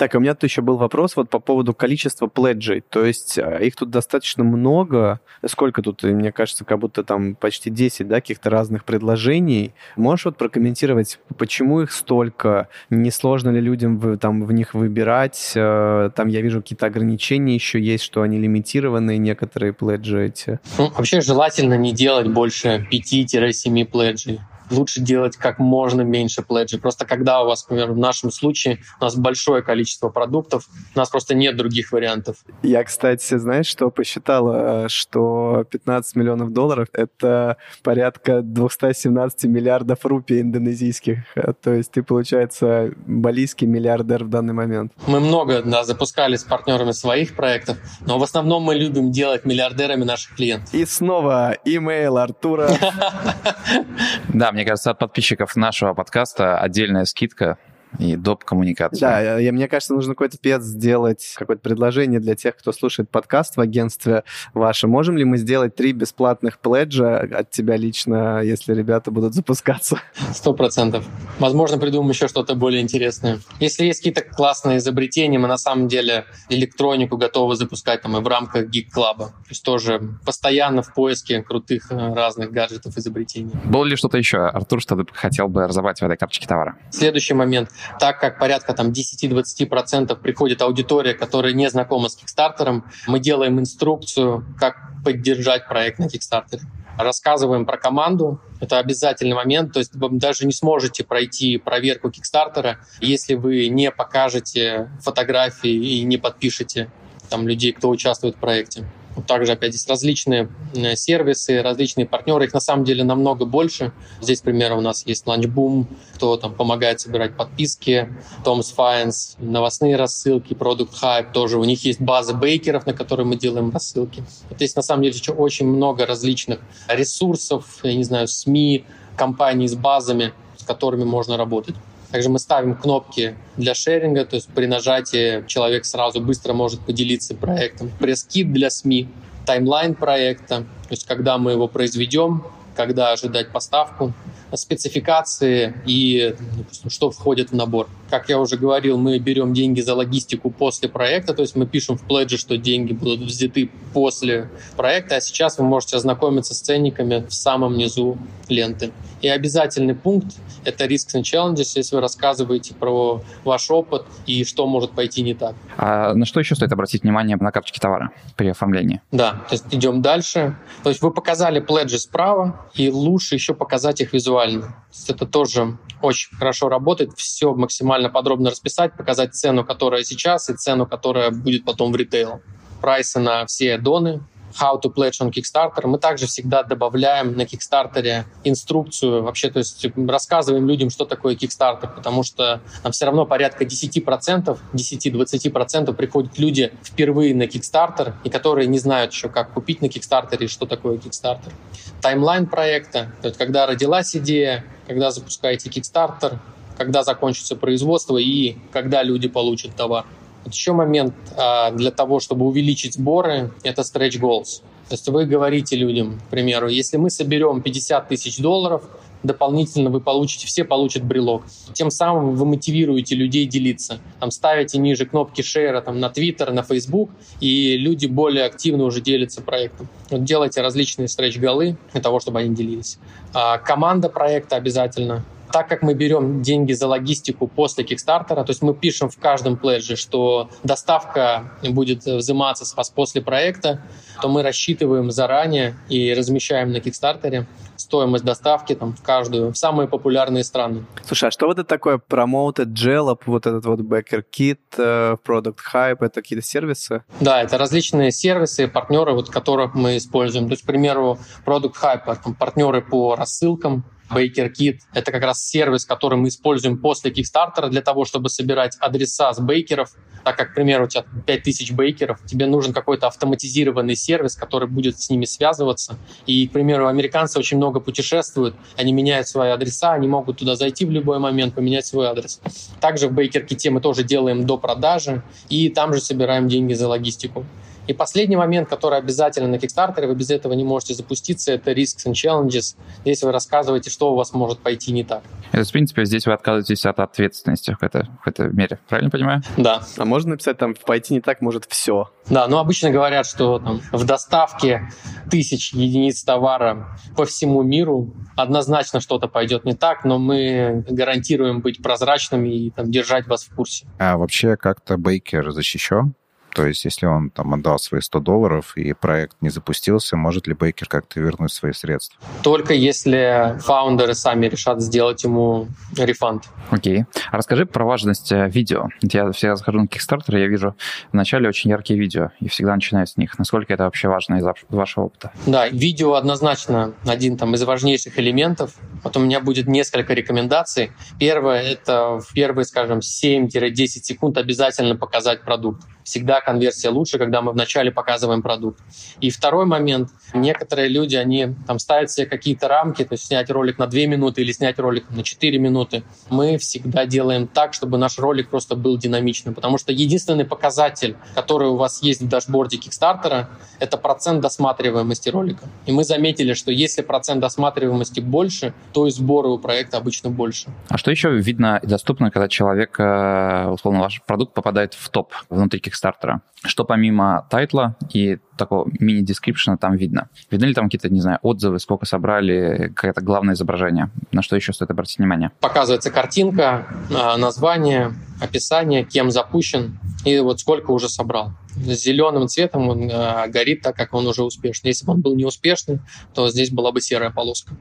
Так, а у меня тут еще был вопрос вот по поводу количества пледжей. То есть а, их тут достаточно много. Сколько тут, мне кажется, как будто там почти 10, да, каких-то разных предложений. Можешь вот прокомментировать, почему их столько? Не сложно ли людям там в них выбирать? Э, там я вижу какие-то ограничения еще есть, что они лимитированные, некоторые пледжи эти. Ну, вообще желательно не делать больше 5-7 пледжей лучше делать как можно меньше пледжей. Просто когда у вас, например, в нашем случае у нас большое количество продуктов, у нас просто нет других вариантов. Я, кстати, знаешь, что посчитала, что 15 миллионов долларов — это порядка 217 миллиардов рупий индонезийских. То есть ты, получается, балийский миллиардер в данный момент. Мы много да, запускали с партнерами своих проектов, но в основном мы любим делать миллиардерами наших клиентов. И снова имейл Артура. Да, мне мне кажется, от подписчиков нашего подкаста отдельная скидка и доп. коммуникации. Да, я, мне кажется, нужно какой-то пец сделать, какое-то предложение для тех, кто слушает подкаст в агентстве ваше. Можем ли мы сделать три бесплатных пледжа от тебя лично, если ребята будут запускаться? Сто процентов. Возможно, придумаем еще что-то более интересное. Если есть какие-то классные изобретения, мы на самом деле электронику готовы запускать там и в рамках Geek Club. То есть тоже постоянно в поиске крутых э, разных гаджетов изобретений. Было ли что-то еще, Артур, что ты хотел бы разобрать в этой карточке товара? Следующий момент так как порядка там 10-20% приходит аудитория, которая не знакома с Kickstarter, мы делаем инструкцию, как поддержать проект на Kickstarter. Рассказываем про команду, это обязательный момент, то есть вы даже не сможете пройти проверку Kickstarter, если вы не покажете фотографии и не подпишете там людей, кто участвует в проекте. Также, опять здесь различные э, сервисы, различные партнеры, их на самом деле намного больше. Здесь, к примеру, у нас есть Lunchboom, кто там помогает собирать подписки, Tom's Finance, новостные рассылки, Product Hype тоже. У них есть база бейкеров, на которые мы делаем рассылки. Здесь, на самом деле, еще очень много различных ресурсов, я не знаю, СМИ, компаний с базами, с которыми можно работать. Также мы ставим кнопки для шеринга, то есть при нажатии человек сразу быстро может поделиться проектом. Пресс-кит для СМИ, таймлайн проекта, то есть когда мы его произведем, когда ожидать поставку, спецификации и допустим, что входит в набор. Как я уже говорил, мы берем деньги за логистику после проекта, то есть мы пишем в пледже, что деньги будут взяты после проекта, а сейчас вы можете ознакомиться с ценниками в самом низу ленты. И обязательный пункт — это risks and challenges, если вы рассказываете про ваш опыт и что может пойти не так. А на что еще стоит обратить внимание на карточке товара при оформлении? Да, то есть идем дальше. То есть вы показали пледжи справа, и лучше еще показать их визуально. То есть это тоже очень хорошо работает. Все максимально подробно расписать, показать цену, которая сейчас, и цену, которая будет потом в ритейл. Прайсы на все доны, How to Pledge on Kickstarter. Мы также всегда добавляем на Kickstarter инструкцию, вообще, то есть рассказываем людям, что такое Kickstarter, потому что там все равно порядка 10%, 10-20% приходят люди впервые на Kickstarter, и которые не знают еще, как купить на Kickstarter и что такое Kickstarter. Таймлайн проекта, то есть когда родилась идея, когда запускаете Kickstarter, когда закончится производство и когда люди получат товар. Вот еще момент а, для того, чтобы увеличить сборы, это stretch goals. То есть вы говорите людям, к примеру, если мы соберем 50 тысяч долларов, дополнительно вы получите, все получат брелок. Тем самым вы мотивируете людей делиться. Там ставите ниже кнопки шейра там, на Twitter, на Facebook, и люди более активно уже делятся проектом. Вот делайте различные стретч-голы для того, чтобы они делились. А команда проекта обязательно так как мы берем деньги за логистику после Кикстартера, то есть мы пишем в каждом пледже, что доставка будет взиматься с вас после проекта, то мы рассчитываем заранее и размещаем на Кикстартере стоимость доставки там, в каждую, в самые популярные страны. Слушай, а что вот это такое Promoted Jalop, вот этот вот Backer Kit, Product Hype, это какие-то сервисы? Да, это различные сервисы, партнеры, вот, которых мы используем. То есть, к примеру, Product Hype, партнеры по рассылкам, BakerKit — это как раз сервис, который мы используем после Kickstarter для того, чтобы собирать адреса с бейкеров. Так как, к примеру, у тебя 5000 бейкеров, тебе нужен какой-то автоматизированный сервис, который будет с ними связываться. И, к примеру, американцы очень много путешествуют, они меняют свои адреса, они могут туда зайти в любой момент, поменять свой адрес. Также в BakerKit мы тоже делаем до продажи, и там же собираем деньги за логистику. И последний момент, который обязательно на Kickstarter, вы без этого не можете запуститься, это risks and challenges. Здесь вы рассказываете, что у вас может пойти не так. Это, в принципе, здесь вы отказываетесь от ответственности в, это, в этой мере. Правильно понимаю? Да. А можно написать там «пойти не так может все»? Да, но обычно говорят, что там, в доставке тысяч единиц товара по всему миру однозначно что-то пойдет не так, но мы гарантируем быть прозрачными и там, держать вас в курсе. А вообще как-то Бейкер защищен? То есть, если он там отдал свои 100 долларов и проект не запустился, может ли Бейкер как-то вернуть свои средства? Только если фаундеры сами решат сделать ему рефанд. Окей. А расскажи про важность э, видео. Я всегда захожу на Kickstarter, я вижу вначале очень яркие видео, и всегда начинаю с них. Насколько это вообще важно из вашего опыта? Да, видео однозначно один там из важнейших элементов. Вот у меня будет несколько рекомендаций. Первое — это в первые, скажем, 7-10 секунд обязательно показать продукт всегда конверсия лучше, когда мы вначале показываем продукт. И второй момент. Некоторые люди, они там ставят себе какие-то рамки, то есть снять ролик на 2 минуты или снять ролик на 4 минуты. Мы всегда делаем так, чтобы наш ролик просто был динамичным, потому что единственный показатель, который у вас есть в дашборде Кикстартера, это процент досматриваемости ролика. И мы заметили, что если процент досматриваемости больше, то и сборы у проекта обычно больше. А что еще видно и доступно, когда человек, э, условно, ваш продукт попадает в топ внутри Kickstarter. Что помимо тайтла и такого мини-дескрипшена там видно? Видны ли там какие-то, не знаю, отзывы, сколько собрали, какое-то главное изображение? На что еще стоит обратить внимание? Показывается картинка, а, название, описание, кем запущен и вот сколько уже собрал. Зеленым цветом он э, горит так, как он уже успешный. Если бы он был неуспешный, то здесь была бы серая полоска.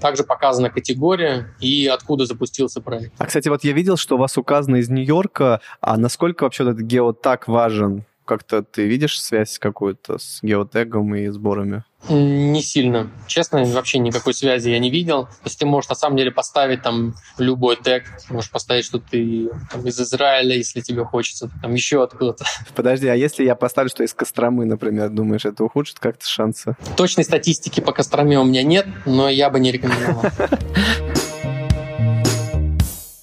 Также показана категория и откуда запустился проект. А, кстати, вот я видел, что у вас указано из Нью-Йорка. А насколько вообще этот геотаг важен? Как-то ты видишь связь какую-то с геотегом и сборами? Не сильно. Честно, вообще никакой связи я не видел. То есть ты можешь на самом деле поставить там любой тег, можешь поставить, что ты там, из Израиля, если тебе хочется, там еще откуда-то. Подожди, а если я поставлю, что из Костромы, например, думаешь, это ухудшит как-то шансы? Точной статистики по Костроме у меня нет, но я бы не рекомендовал.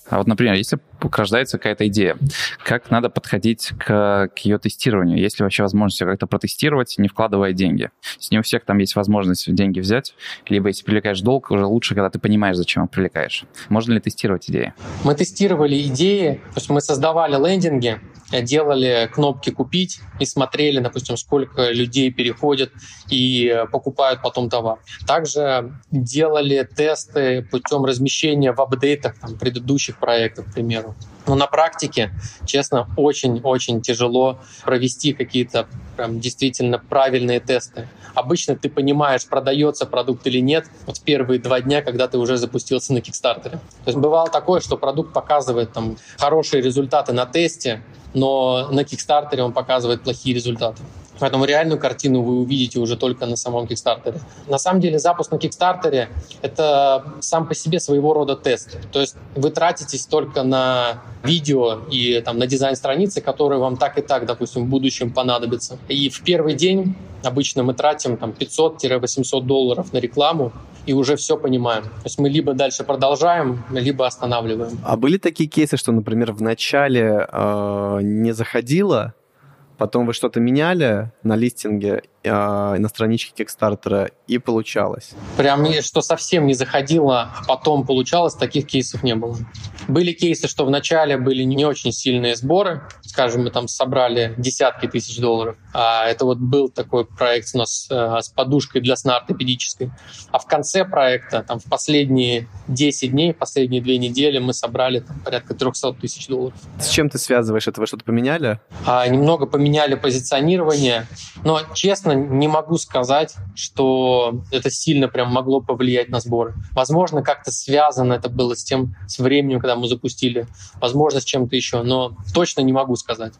А вот, например, если рождается какая-то идея, как надо подходить к, к ее тестированию? Есть ли вообще возможность ее как-то протестировать, не вкладывая деньги? Если не у всех там есть возможность деньги взять, либо если привлекаешь долг, уже лучше, когда ты понимаешь, зачем их привлекаешь. Можно ли тестировать идеи? Мы тестировали идеи, то есть мы создавали лендинги, делали кнопки «Купить» и смотрели, допустим, сколько людей переходят и покупают потом товар. Также делали тесты путем размещения в апдейтах там, предыдущих проектов, к примеру. Но на практике, честно, очень-очень тяжело провести какие-то прям действительно правильные тесты. Обычно ты понимаешь, продается продукт или нет вот в первые два дня, когда ты уже запустился на Кикстартере. То есть бывало такое, что продукт показывает там хорошие результаты на тесте, но на Кикстартере он показывает плохие результаты. Поэтому реальную картину вы увидите уже только на самом Кикстартере. На самом деле запуск на Кикстартере — это сам по себе своего рода тест. То есть вы тратитесь только на видео и там, на дизайн страницы, которые вам так и так, допустим, в будущем понадобятся. И в первый день обычно мы тратим там, 500-800 долларов на рекламу, и уже все понимаем. То есть мы либо дальше продолжаем, либо останавливаем. А были такие кейсы, что, например, в начале э, не заходило, потом вы что-то меняли на листинге, э, на страничке Кикстартера, и получалось? Прям, что совсем не заходило, а потом получалось, таких кейсов не было. Были кейсы, что вначале были не очень сильные сборы, скажем, мы там собрали десятки тысяч долларов, а это вот был такой проект у нас э, с подушкой для сна ортопедической. А в конце проекта, там в последние 10 дней, последние две недели мы собрали там, порядка 300 тысяч долларов. С чем ты связываешь это? Вы что-то поменяли? А, немного поменяли позиционирование, но, честно, не могу сказать, что это сильно прям могло повлиять на сборы. Возможно, как-то связано это было с тем, с временем, когда мы запустили, возможно, с чем-то еще, но точно не могу сказать.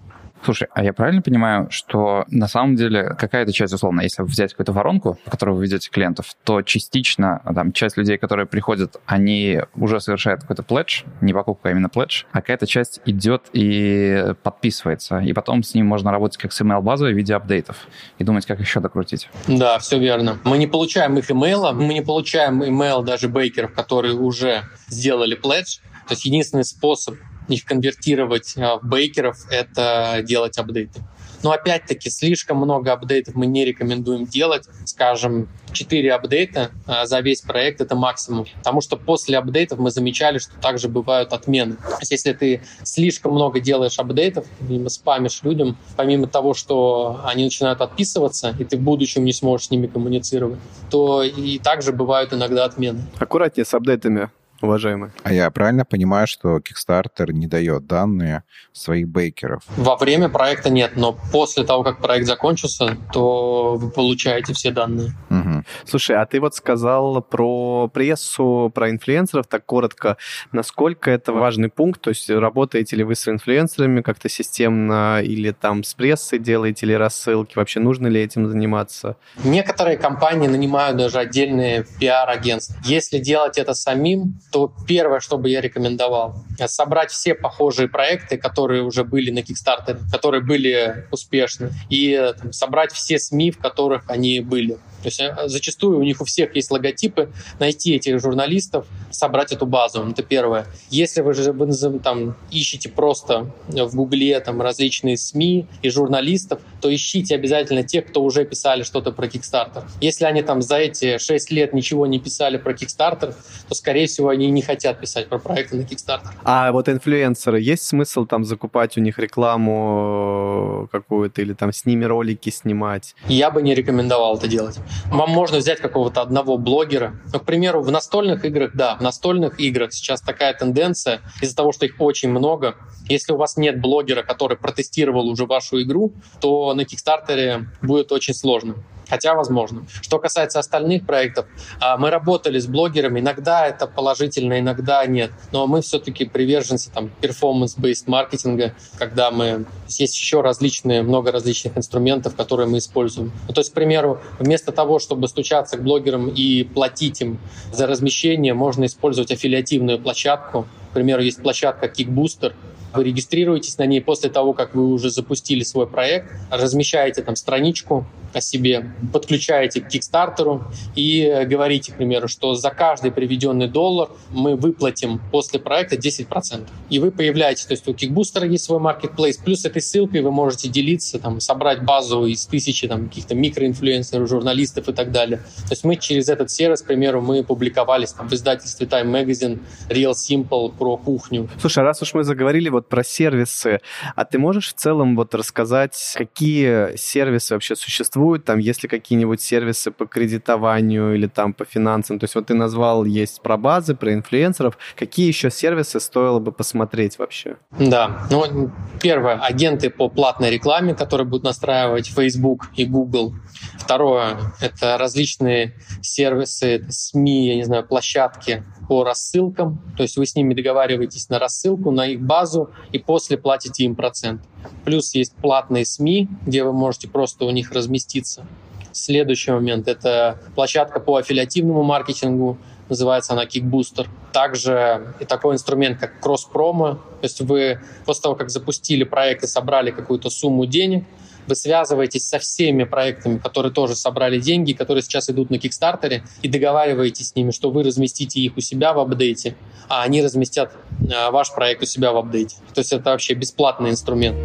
Слушай, а я правильно понимаю, что на самом деле какая-то часть, условно, если взять какую-то воронку, по которой вы ведете клиентов, то частично там часть людей, которые приходят, они уже совершают какой-то пледж, не покупка, а именно пледж, а какая-то часть идет и подписывается, и потом с ним можно работать как с email-базой в виде апдейтов и думать, как еще докрутить. Да, все верно. Мы не получаем их имейла, мы не получаем имейл даже бейкеров, которые уже сделали пледж, то есть единственный способ их конвертировать а, в бейкеров, это делать апдейты. Но опять-таки слишком много апдейтов мы не рекомендуем делать. Скажем, 4 апдейта а, за весь проект — это максимум. Потому что после апдейтов мы замечали, что также бывают отмены. То есть если ты слишком много делаешь апдейтов, либо спамишь людям, помимо того, что они начинают отписываться, и ты в будущем не сможешь с ними коммуницировать, то и также бывают иногда отмены. Аккуратнее с апдейтами уважаемый. А я правильно понимаю, что Kickstarter не дает данные своих бейкеров? Во время проекта нет, но после того, как проект закончился, то вы получаете все данные. Угу. Слушай, а ты вот сказал про прессу, про инфлюенсеров так коротко. Насколько это важный пункт? То есть работаете ли вы с инфлюенсерами как-то системно или там с прессой делаете ли рассылки? Вообще нужно ли этим заниматься? Некоторые компании нанимают даже отдельные пиар-агентства. Если делать это самим, то первое, что бы я рекомендовал, собрать все похожие проекты, которые уже были на Kickstarter, которые были успешны, и там, собрать все СМИ, в которых они были. То есть э, зачастую у них у всех есть логотипы, найти этих журналистов, собрать эту базу. Это первое. Если вы же вы, там, ищете просто в Гугле там, различные СМИ и журналистов, то ищите обязательно тех, кто уже писали что-то про Kickstarter. Если они там за эти 6 лет ничего не писали про Kickstarter, то, скорее всего, они не хотят писать про проекты на Kickstarter. А вот инфлюенсеры, есть смысл там закупать у них рекламу какую-то или там с ними ролики снимать? Я бы не рекомендовал это делать. Вам можно взять какого-то одного блогера. Ну, к примеру, в настольных играх, да, в настольных играх сейчас такая тенденция, из-за того, что их очень много, если у вас нет блогера, который протестировал уже вашу игру, то на Кикстартере будет очень сложно хотя возможно. Что касается остальных проектов, а, мы работали с блогерами, иногда это положительно, иногда нет, но мы все-таки приверженцы там performance-based маркетинга, когда мы... Есть еще различные, много различных инструментов, которые мы используем. Ну, то есть, к примеру, вместо того, чтобы стучаться к блогерам и платить им за размещение, можно использовать аффилиативную площадку. К примеру, есть площадка Kickbooster, вы регистрируетесь на ней после того, как вы уже запустили свой проект, размещаете там страничку, о себе, подключаете к Kickstarter и говорите, к примеру, что за каждый приведенный доллар мы выплатим после проекта 10%. И вы появляетесь, то есть у Kickbooster есть свой marketplace, плюс этой ссылкой вы можете делиться, там, собрать базу из тысячи там, каких-то микроинфлюенсеров, журналистов и так далее. То есть мы через этот сервис, к примеру, мы публиковались там, в издательстве Time Magazine Real Simple про кухню. Слушай, а раз уж мы заговорили вот про сервисы, а ты можешь в целом вот рассказать, какие сервисы вообще существуют? Там есть ли какие-нибудь сервисы по кредитованию или там по финансам? То есть вот ты назвал, есть про базы, про инфлюенсеров. Какие еще сервисы стоило бы посмотреть вообще? Да, ну, первое, агенты по платной рекламе, которые будут настраивать Facebook и Google. Второе, это различные сервисы, СМИ, я не знаю, площадки по рассылкам. То есть вы с ними договариваетесь на рассылку, на их базу, и после платите им процент. Плюс есть платные СМИ, где вы можете просто у них разместиться. Следующий момент — это площадка по аффилиативному маркетингу, называется она Kickbooster. Также и такой инструмент, как кросс-промо. То есть вы после того, как запустили проект и собрали какую-то сумму денег, вы связываетесь со всеми проектами, которые тоже собрали деньги, которые сейчас идут на Кикстартере, и договариваетесь с ними, что вы разместите их у себя в апдейте, а они разместят а, ваш проект у себя в апдейте. То есть это вообще бесплатный инструмент.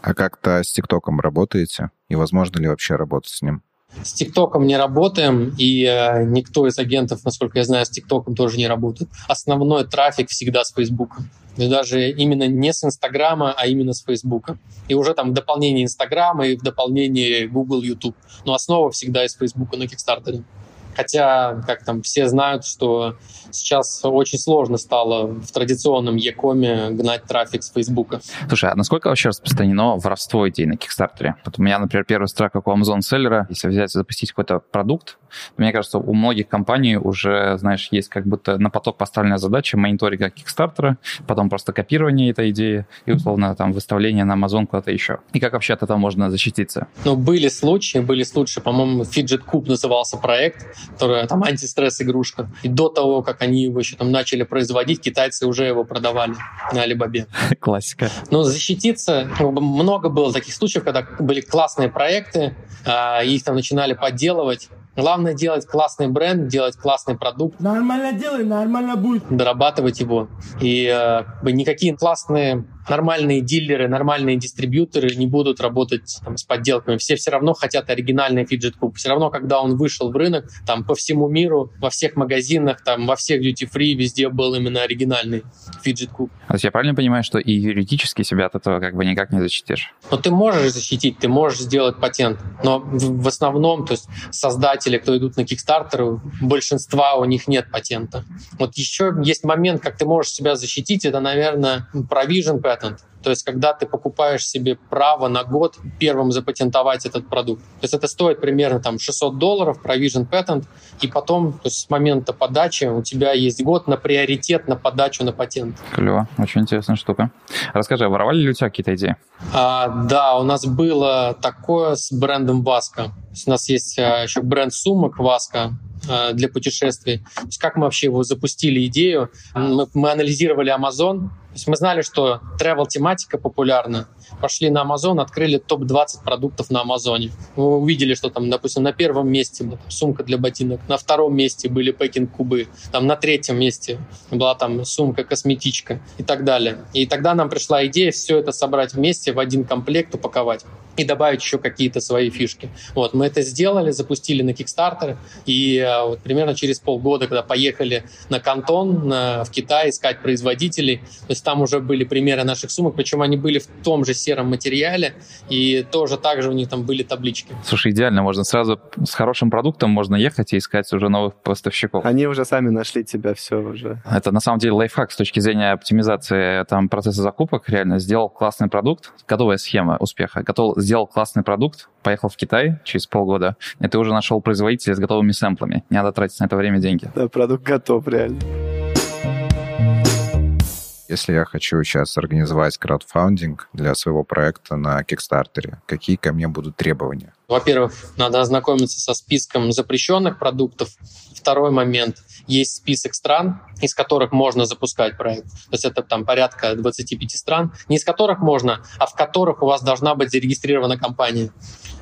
А как-то с ТикТоком работаете? И возможно ли вообще работать с ним? С ТикТоком не работаем, и э, никто из агентов, насколько я знаю, с ТикТоком тоже не работает. Основной трафик всегда с Фейсбука. Даже именно не с Инстаграма, а именно с Фейсбука. И уже там в дополнении Инстаграма и в дополнении Google, YouTube. Но основа всегда из Фейсбука на Кикстартере. Хотя, как там все знают, что сейчас очень сложно стало в традиционном Якоме гнать трафик с Фейсбука. Слушай, а насколько вообще распространено воровство идей на Кикстартере? Вот у меня, например, первый страх, как у Amazon селлера, если взять и запустить какой-то продукт, мне кажется, у многих компаний уже, знаешь, есть как будто на поток поставленная задача мониторинга Кикстартера, потом просто копирование этой идеи и, условно, там, выставление на Amazon куда-то еще. И как вообще от этого можно защититься? Ну, были случаи, были случаи, по-моему, Fidget Cube назывался проект, который там антистресс-игрушка. И до того, как они его еще там начали производить, китайцы уже его продавали на Алибабе. Классика. Но защититься, много было таких случаев, когда были классные проекты, а, их там начинали подделывать, Главное делать классный бренд, делать классный продукт. Нормально делай, нормально будет. Дорабатывать его. И э, никакие классные нормальные дилеры, нормальные дистрибьюторы не будут работать там, с подделками. Все все равно хотят оригинальный фиджет куб. Все равно, когда он вышел в рынок, там по всему миру, во всех магазинах, там во всех duty-free, везде был именно оригинальный фиджет куб. А то есть я правильно понимаю, что и юридически себя от этого как бы никак не защитишь? Но ты можешь защитить, ты можешь сделать патент, но в, в основном, то есть создатели, кто идут на Kickstarter, большинства у них нет патента. Вот еще есть момент, как ты можешь себя защитить, это, наверное, provision patent. То есть, когда ты покупаешь себе право на год первым запатентовать этот продукт. То есть, это стоит примерно там 600 долларов, provision patent, и потом, то есть, с момента подачи у тебя есть год на приоритет на подачу на патент. Клево, очень интересная штука. Расскажи, а воровали ли у тебя какие-то идеи? А, да, у нас было такое с брендом Васка. У нас есть а, еще бренд сумок Васка, а, для путешествий. То есть как мы вообще его запустили идею? Мы, мы анализировали Amazon, есть мы знали, что travel тематика популярна. Пошли на Amazon, открыли топ-20 продуктов на Амазоне. Мы увидели, что там, допустим, на первом месте была сумка для ботинок, на втором месте были пекинг-кубы, там на третьем месте была там сумка-косметичка и так далее. И тогда нам пришла идея все это собрать вместе в один комплект, упаковать и добавить еще какие-то свои фишки. Вот, мы это сделали, запустили на Kickstarter, и э, вот примерно через полгода, когда поехали на Кантон на, в Китай искать производителей, то есть там уже были примеры наших сумок, причем они были в том же сером материале, и тоже так же у них там были таблички. Слушай, идеально, можно сразу с хорошим продуктом можно ехать и искать уже новых поставщиков. Они уже сами нашли тебя, все уже. Это на самом деле лайфхак с точки зрения оптимизации там, процесса закупок. Реально сделал классный продукт, готовая схема успеха. Готов, сделал классный продукт, поехал в Китай через полгода, и ты уже нашел производителя с готовыми сэмплами. Не надо тратить на это время деньги. Да, продукт готов, реально. Если я хочу сейчас организовать краудфандинг для своего проекта на Кикстартере, какие ко мне будут требования? Во-первых, надо ознакомиться со списком запрещенных продуктов. Второй момент. Есть список стран, из которых можно запускать проект. То есть это там порядка 25 стран, не из которых можно, а в которых у вас должна быть зарегистрирована компания.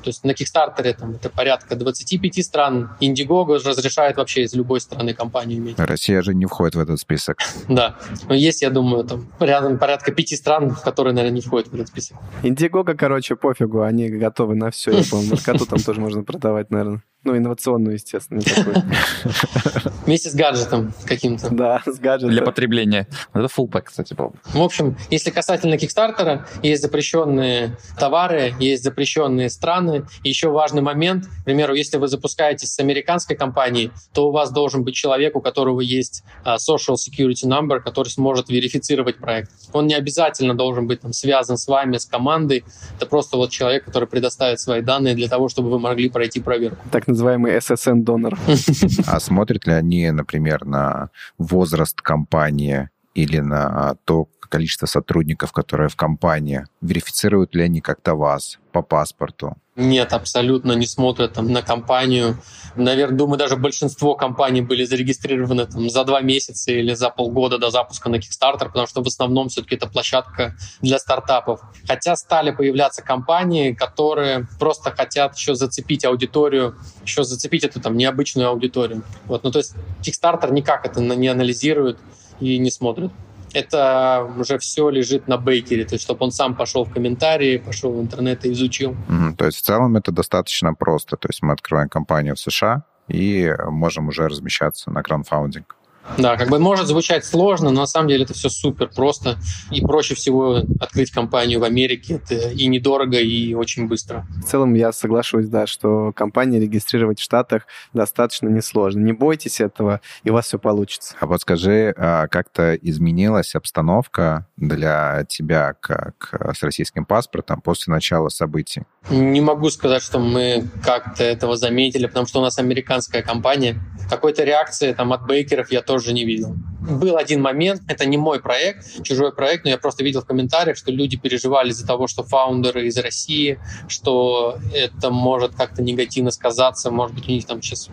То есть на Kickstarter там, это порядка 25 стран. Indiegogo разрешает вообще из любой страны компанию иметь. Россия же не входит в этот список. Да. Но есть, я думаю, там рядом порядка пяти стран, которые, наверное, не входят в этот список. Indiegogo, короче, пофигу, они готовы на все. Я помню, наркоту там тоже можно продавать, наверное. Ну, инновационную, естественно. Вместе с гаджетом каким-то. Да, с гаджетом. Для потребления. Это full pack, кстати, был. В общем, если касательно Кикстартера, есть запрещенные товары, есть запрещенные страны. И еще важный момент, к примеру, если вы запускаетесь с американской компанией, то у вас должен быть человек, у которого есть а, social security number, который сможет верифицировать проект. Он не обязательно должен быть там, связан с вами, с командой. Это просто вот человек, который предоставит свои данные для того, чтобы вы могли пройти проверку. Так называемый SSN-донор. А смотрят ли они, например, на возраст компании или на то количество сотрудников, которые в компании? Верифицируют ли они как-то вас по паспорту? Нет, абсолютно не смотрят там, на компанию. Наверное, думаю, даже большинство компаний были зарегистрированы там, за два месяца или за полгода до запуска на Kickstarter, потому что в основном все-таки это площадка для стартапов. Хотя стали появляться компании, которые просто хотят еще зацепить аудиторию, еще зацепить эту там необычную аудиторию. Вот, ну то есть Kickstarter никак это не анализирует и не смотрит это уже все лежит на бейкере, то есть чтобы он сам пошел в комментарии, пошел в интернет и изучил. Mm, то есть в целом это достаточно просто. То есть мы открываем компанию в США и можем уже размещаться на краундфаундинг. Да, как бы может звучать сложно, но на самом деле это все супер просто. И проще всего открыть компанию в Америке. Это и недорого, и очень быстро. В целом я соглашусь, да, что компании регистрировать в Штатах достаточно несложно. Не бойтесь этого, и у вас все получится. А вот скажи, а как-то изменилась обстановка для тебя как с российским паспортом после начала событий? Не могу сказать, что мы как-то этого заметили, потому что у нас американская компания. Какой-то реакции там от бейкеров я тоже не видел. Был один момент, это не мой проект, чужой проект, но я просто видел в комментариях, что люди переживали из-за того, что фаундеры из России, что это может как-то негативно сказаться, может быть, у них там сейчас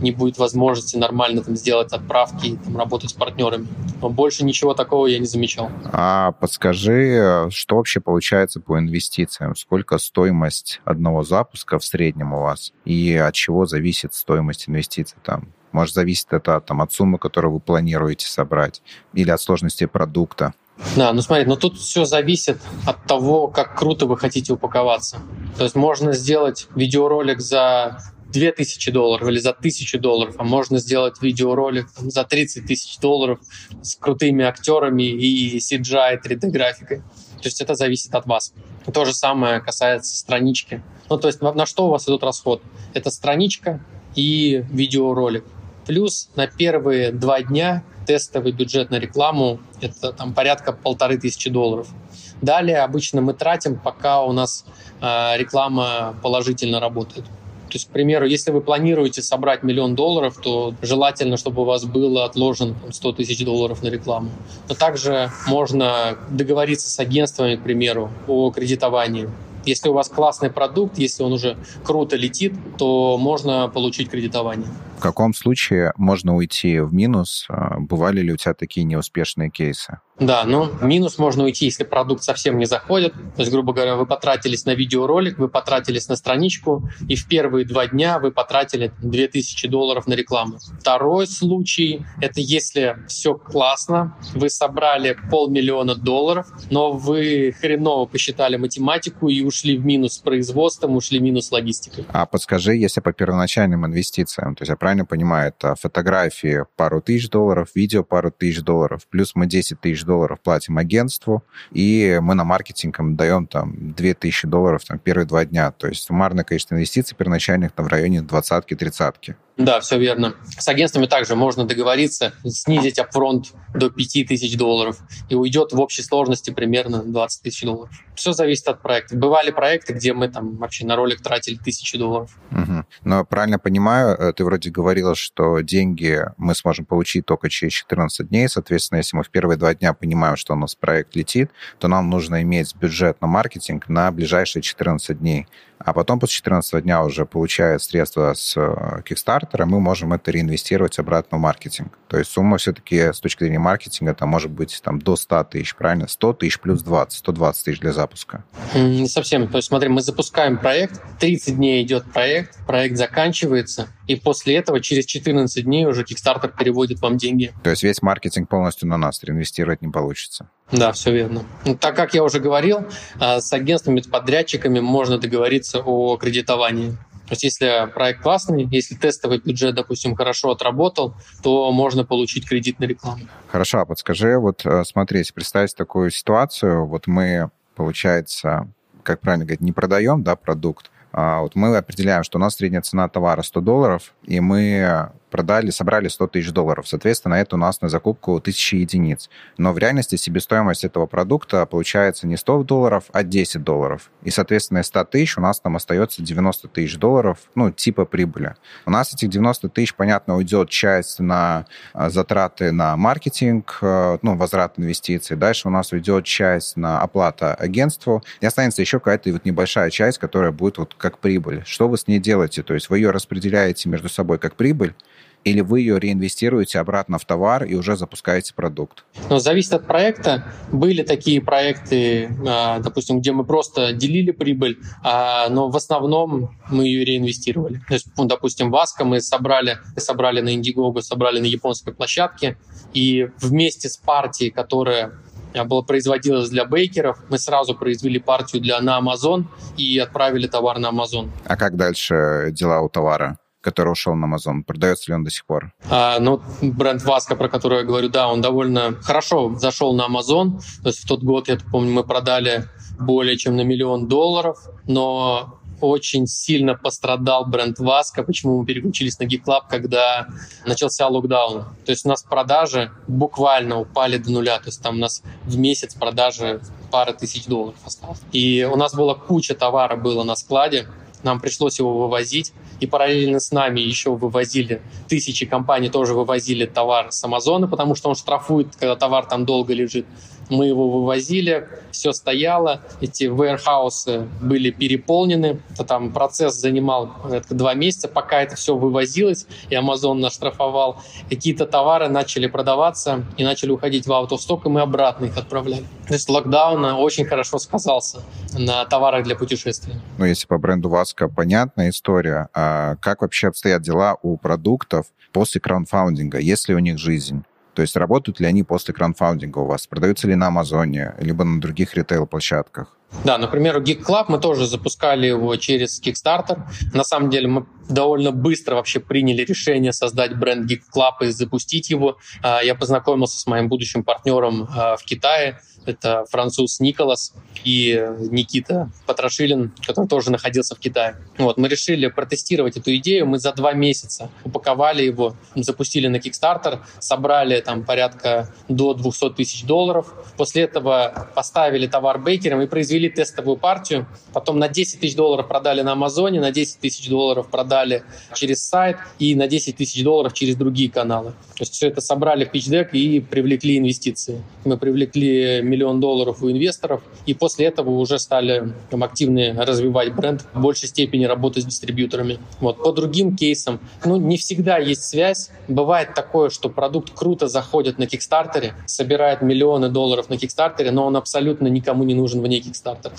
не будет возможности нормально там сделать отправки там, работать с партнерами. Но больше ничего такого я не замечал. А подскажи, что вообще получается по инвестициям? Сколько стоимость одного запуска в среднем у вас? И от чего зависит стоимость инвестиций там? Может, зависит это там, от суммы, которую вы планируете собрать, или от сложности продукта. Да, ну смотри, но тут все зависит от того, как круто вы хотите упаковаться. То есть можно сделать видеоролик за 2000 долларов или за 1000 долларов, а можно сделать видеоролик за 30 тысяч долларов с крутыми актерами и CGI 3D-графикой. То есть это зависит от вас. То же самое касается странички. Ну, то есть на, что у вас идут расход? Это страничка и видеоролик. Плюс на первые два дня тестовый бюджет на рекламу — это там порядка полторы тысячи долларов. Далее обычно мы тратим, пока у нас э, реклама положительно работает. То есть, к примеру, если вы планируете собрать миллион долларов, то желательно, чтобы у вас было отложено 100 тысяч долларов на рекламу. Но также можно договориться с агентствами, к примеру, о кредитовании. Если у вас классный продукт, если он уже круто летит, то можно получить кредитование. В каком случае можно уйти в минус? А, бывали ли у тебя такие неуспешные кейсы? Да, ну, минус можно уйти, если продукт совсем не заходит. То есть, грубо говоря, вы потратились на видеоролик, вы потратились на страничку, и в первые два дня вы потратили 2000 долларов на рекламу. Второй случай — это если все классно, вы собрали полмиллиона долларов, но вы хреново посчитали математику и ушли в минус с производством, ушли в минус с логистикой. А подскажи, если по первоначальным инвестициям, то есть правильно понимаю, это фотографии пару тысяч долларов, видео пару тысяч долларов, плюс мы 10 тысяч долларов платим агентству, и мы на маркетинг им даем там 2000 долларов там, первые два дня. То есть суммарное количество инвестиций первоначальных там, в районе двадцатки-тридцатки. Да, все верно. С агентствами также можно договориться, снизить апфронт до 5000 долларов, и уйдет в общей сложности примерно 20 тысяч долларов. Все зависит от проекта. Бывали проекты, где мы там вообще на ролик тратили тысячи долларов. Угу. Но правильно понимаю, э, ты вроде говорил, что деньги мы сможем получить только через 14 дней. Соответственно, если мы в первые два дня понимаем, что у нас проект летит, то нам нужно иметь бюджет на маркетинг на ближайшие 14 дней а потом после 14 дня уже получая средства с э, Kickstarter, мы можем это реинвестировать обратно в маркетинг. То есть сумма все-таки с точки зрения маркетинга это может быть там до 100 тысяч, правильно? 100 тысяч плюс 20, 120 тысяч для запуска. Не совсем. То есть смотри, мы запускаем проект, 30 дней идет проект, проект заканчивается, и после этого через 14 дней уже Kickstarter переводит вам деньги. То есть весь маркетинг полностью на нас, реинвестировать не получится. Да, все верно. Ну, так как я уже говорил, а, с агентствами, с подрядчиками можно договориться о кредитовании. То есть если проект классный, если тестовый бюджет, допустим, хорошо отработал, то можно получить кредит на рекламу. Хорошо, а подскажи, вот э, смотрите, представьте такую ситуацию, вот мы, получается, как правильно говорить, не продаем да, продукт, вот мы определяем, что у нас средняя цена товара 100 долларов, и мы продали, собрали 100 тысяч долларов. Соответственно, это у нас на закупку 1000 единиц. Но в реальности себестоимость этого продукта получается не 100 долларов, а 10 долларов. И, соответственно, из 100 тысяч у нас там остается 90 тысяч долларов, ну, типа прибыли. У нас этих 90 тысяч, понятно, уйдет часть на а, затраты на маркетинг, а, ну, возврат инвестиций. Дальше у нас уйдет часть на оплата агентству. И останется еще какая-то вот небольшая часть, которая будет вот как прибыль. Что вы с ней делаете? То есть вы ее распределяете между собой как прибыль, или вы ее реинвестируете обратно в товар и уже запускаете продукт? Ну, зависит от проекта. Были такие проекты, а, допустим, где мы просто делили прибыль, а, но в основном мы ее реинвестировали. То есть, ну, допустим, Васка мы собрали, собрали на Indiegogo, собрали на японской площадке, и вместе с партией, которая а, была производилась для бейкеров. Мы сразу произвели партию для на Amazon и отправили товар на Amazon. А как дальше дела у товара? Который ушел на Amazon? Продается ли он до сих пор? А, ну, бренд Васка, про который я говорю, да, он довольно хорошо зашел на Amazon. То есть в тот год, я помню, мы продали более чем на миллион долларов, но очень сильно пострадал бренд Васка, почему мы переключились на Geek Club, когда начался локдаун. То есть у нас продажи буквально упали до нуля, то есть там у нас в месяц продажи пара тысяч долларов осталось. И у нас была куча товара было на складе, нам пришлось его вывозить, и параллельно с нами еще вывозили, тысячи компаний тоже вывозили товар с Амазона, потому что он штрафует, когда товар там долго лежит. Мы его вывозили, все стояло, эти вейрхаусы были переполнены. Это там процесс занимал два месяца, пока это все вывозилось, и Amazon нас штрафовал. Какие-то товары начали продаваться и начали уходить в аутосток, и мы обратно их отправляли. То есть локдаун очень хорошо сказался на товарах для путешествия. Ну, если по бренду Васка понятная история, а как вообще обстоят дела у продуктов после краунфаундинга? Есть ли у них жизнь? То есть работают ли они после краунфаундинга у вас? Продаются ли на Амазоне, либо на других ритейл-площадках? Да, например, Geek Club мы тоже запускали его через Kickstarter. На самом деле мы довольно быстро вообще приняли решение создать бренд Geek Club и запустить его. А, я познакомился с моим будущим партнером а, в Китае. Это француз Николас и Никита Потрошилин, который тоже находился в Китае. Вот, мы решили протестировать эту идею. Мы за два месяца упаковали его, запустили на Kickstarter, собрали там порядка до 200 тысяч долларов. После этого поставили товар бейкерам и произвели тестовую партию. Потом на 10 тысяч долларов продали на Амазоне, на 10 тысяч долларов продали через сайт и на 10 тысяч долларов через другие каналы. То есть все это собрали в pitch и привлекли инвестиции. Мы привлекли миллион долларов у инвесторов, и после этого уже стали там, активно развивать бренд, в большей степени работать с дистрибьюторами. Вот. По другим кейсам, ну, не всегда есть связь. Бывает такое, что продукт круто заходит на Кикстартере, собирает миллионы долларов на Кикстартере, но он абсолютно никому не нужен вне Кикстартера.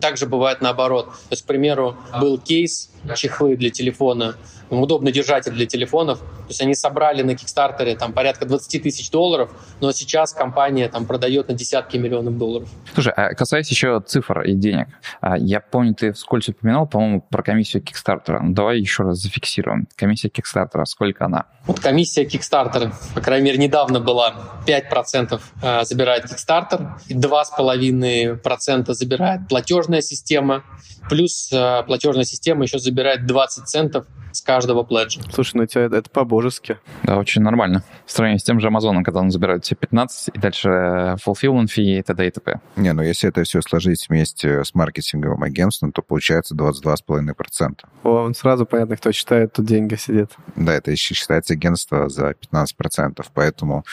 Также бывает наоборот. То есть, к примеру, был кейс, чехлы для телефона, удобный держатель для телефонов. То есть они собрали на Кикстартере там порядка 20 тысяч долларов, но сейчас компания там продает на десятки миллионов долларов. Слушай, а касаясь еще цифр и денег, а, я помню, ты вскользь упоминал, по-моему, про комиссию Кикстартера. Ну, давай еще раз зафиксируем. Комиссия Кикстартера, сколько она? Вот комиссия Kickstarter, по крайней мере, недавно была 5% а, забирает и 2,5% забирает платежная система, плюс а, платежная система еще забирает 20 центов с каждого пледжа. Слушай, ну это, это по-божески. Да, очень нормально. В сравнении с тем же Амазоном, когда он забирает все 15, и дальше э, fulfillment fee и т.д. и т.п. Не, ну если это все сложить вместе с маркетинговым агентством, то получается 22,5%. О, он сразу понятно, кто считает, тут деньги сидит. Да, это еще считается агентство за 15%, поэтому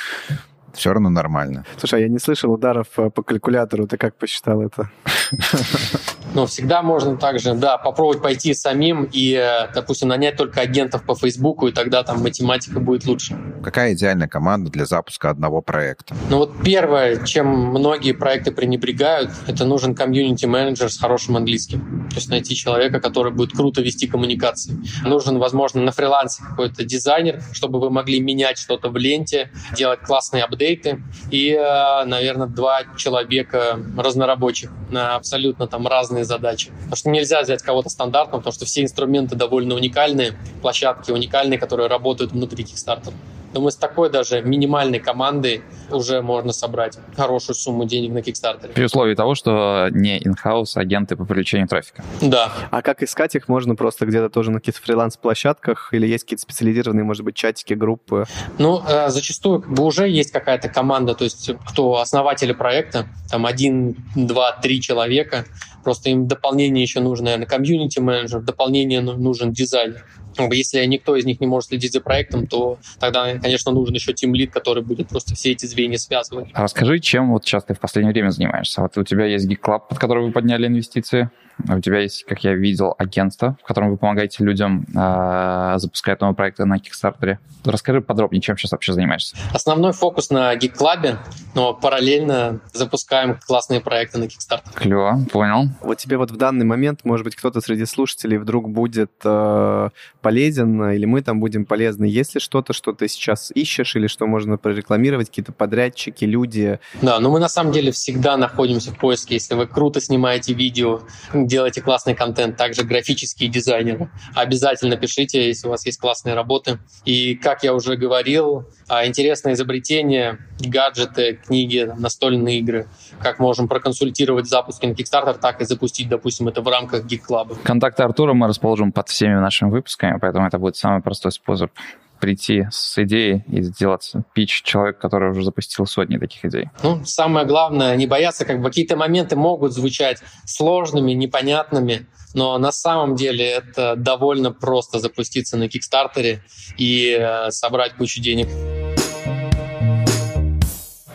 все равно нормально. Слушай, а я не слышал ударов э, по калькулятору. Ты как посчитал это? Ну, всегда можно также, да, попробовать пойти самим и, э, допустим, нанять только агентов по Фейсбуку, и тогда там математика будет лучше. Какая идеальная команда для запуска одного проекта? Ну вот первое, чем многие проекты пренебрегают, это нужен комьюнити-менеджер с хорошим английским. То есть найти человека, который будет круто вести коммуникации. Нужен, возможно, на фрилансе какой-то дизайнер, чтобы вы могли менять что-то в ленте, делать классные апдейты. И, э, наверное, два человека разнорабочих на абсолютно там разные задачи. Потому что нельзя взять кого-то стандартного, потому что все инструменты довольно уникальные, площадки уникальные, которые работают внутри Kickstarter. Думаю, с такой даже минимальной командой уже можно собрать хорошую сумму денег на Kickstarter. При условии того, что не in-house агенты по привлечению трафика. Да. А как искать их? Можно просто где-то тоже на каких-то фриланс-площадках? Или есть какие-то специализированные, может быть, чатики, группы? Ну, э, зачастую как бы уже есть какая-то команда, то есть кто основатели проекта, там один, два, три человека, просто им в дополнение еще нужен, наверное, комьюнити-менеджер, в дополнение ну- нужен дизайнер. Если никто из них не может следить за проектом, то тогда, конечно, нужен еще тим лид, который будет просто все эти звенья связывать. А расскажи, чем вот сейчас ты в последнее время занимаешься? Вот у тебя есть Geek Club, под который вы подняли инвестиции. У тебя есть, как я видел, агентство, в котором вы помогаете людям э, запускать новые проекты на Kickstarter. Расскажи подробнее, чем сейчас вообще занимаешься. Основной фокус на Geek Club, но параллельно запускаем классные проекты на Kickstarter. Клево, понял. Вот тебе вот в данный момент, может быть, кто-то среди слушателей вдруг будет э, полезен, или мы там будем полезны. Есть ли что-то, что ты сейчас ищешь, или что можно прорекламировать, какие-то подрядчики, люди? Да, но мы на самом деле всегда находимся в поиске. Если вы круто снимаете видео, делаете классный контент, также графические дизайнеры, обязательно пишите, если у вас есть классные работы. И, как я уже говорил, а, интересные изобретения, гаджеты, книги, настольные игры, как можем проконсультировать запуск на Kickstarter, так и запустить, допустим, это в рамках Geek Club. Контакты Артура мы расположим под всеми нашими выпусками, поэтому это будет самый простой способ прийти с идеей и сделать пич человек, который уже запустил сотни таких идей. Ну, самое главное, не бояться, как бы какие-то моменты могут звучать сложными, непонятными, но на самом деле это довольно просто запуститься на Кикстартере и э, собрать кучу денег.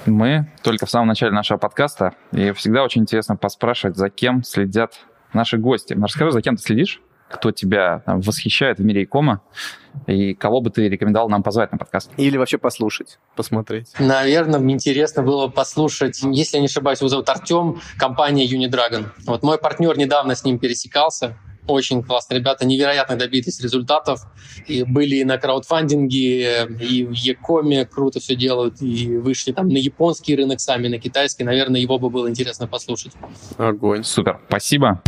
Мы только в самом начале нашего подкаста, и всегда очень интересно поспрашивать, за кем следят наши гости. Расскажи, за кем ты следишь? Кто тебя там, восхищает в мире икома? И кого бы ты рекомендовал нам позвать на подкаст? Или вообще послушать, посмотреть? Наверное, мне интересно было послушать, если я не ошибаюсь, его зовут Артем, компания Unidragon. Вот мой партнер недавно с ним пересекался, очень классные ребята, невероятно добились результатов. И были на краудфандинге, и в Якоме круто все делают, и вышли там на японский рынок сами, на китайский. Наверное, его бы было интересно послушать. Огонь. Супер, спасибо.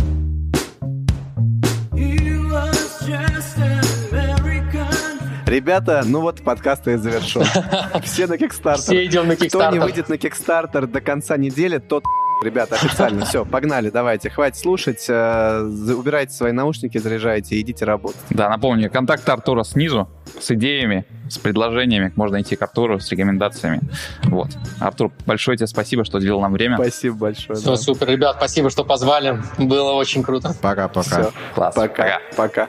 Ребята, ну вот подкаст и завершен. Все на Kickstarter. Все идем на Кто не выйдет на Kickstarter до конца недели, тот Ребята, официально, все, погнали, давайте, хватит слушать, э, убирайте свои наушники, заряжайте, и идите работать. Да, напомню, контакт Артура снизу, с идеями, с предложениями. Можно идти к Артуру с рекомендациями. Вот. Артур, большое тебе спасибо, что уделил нам время. Спасибо большое. Все, да. супер. Ребят, спасибо, что позвали. Было очень круто. Пока-пока. Класс. Пока. Пока. Пока.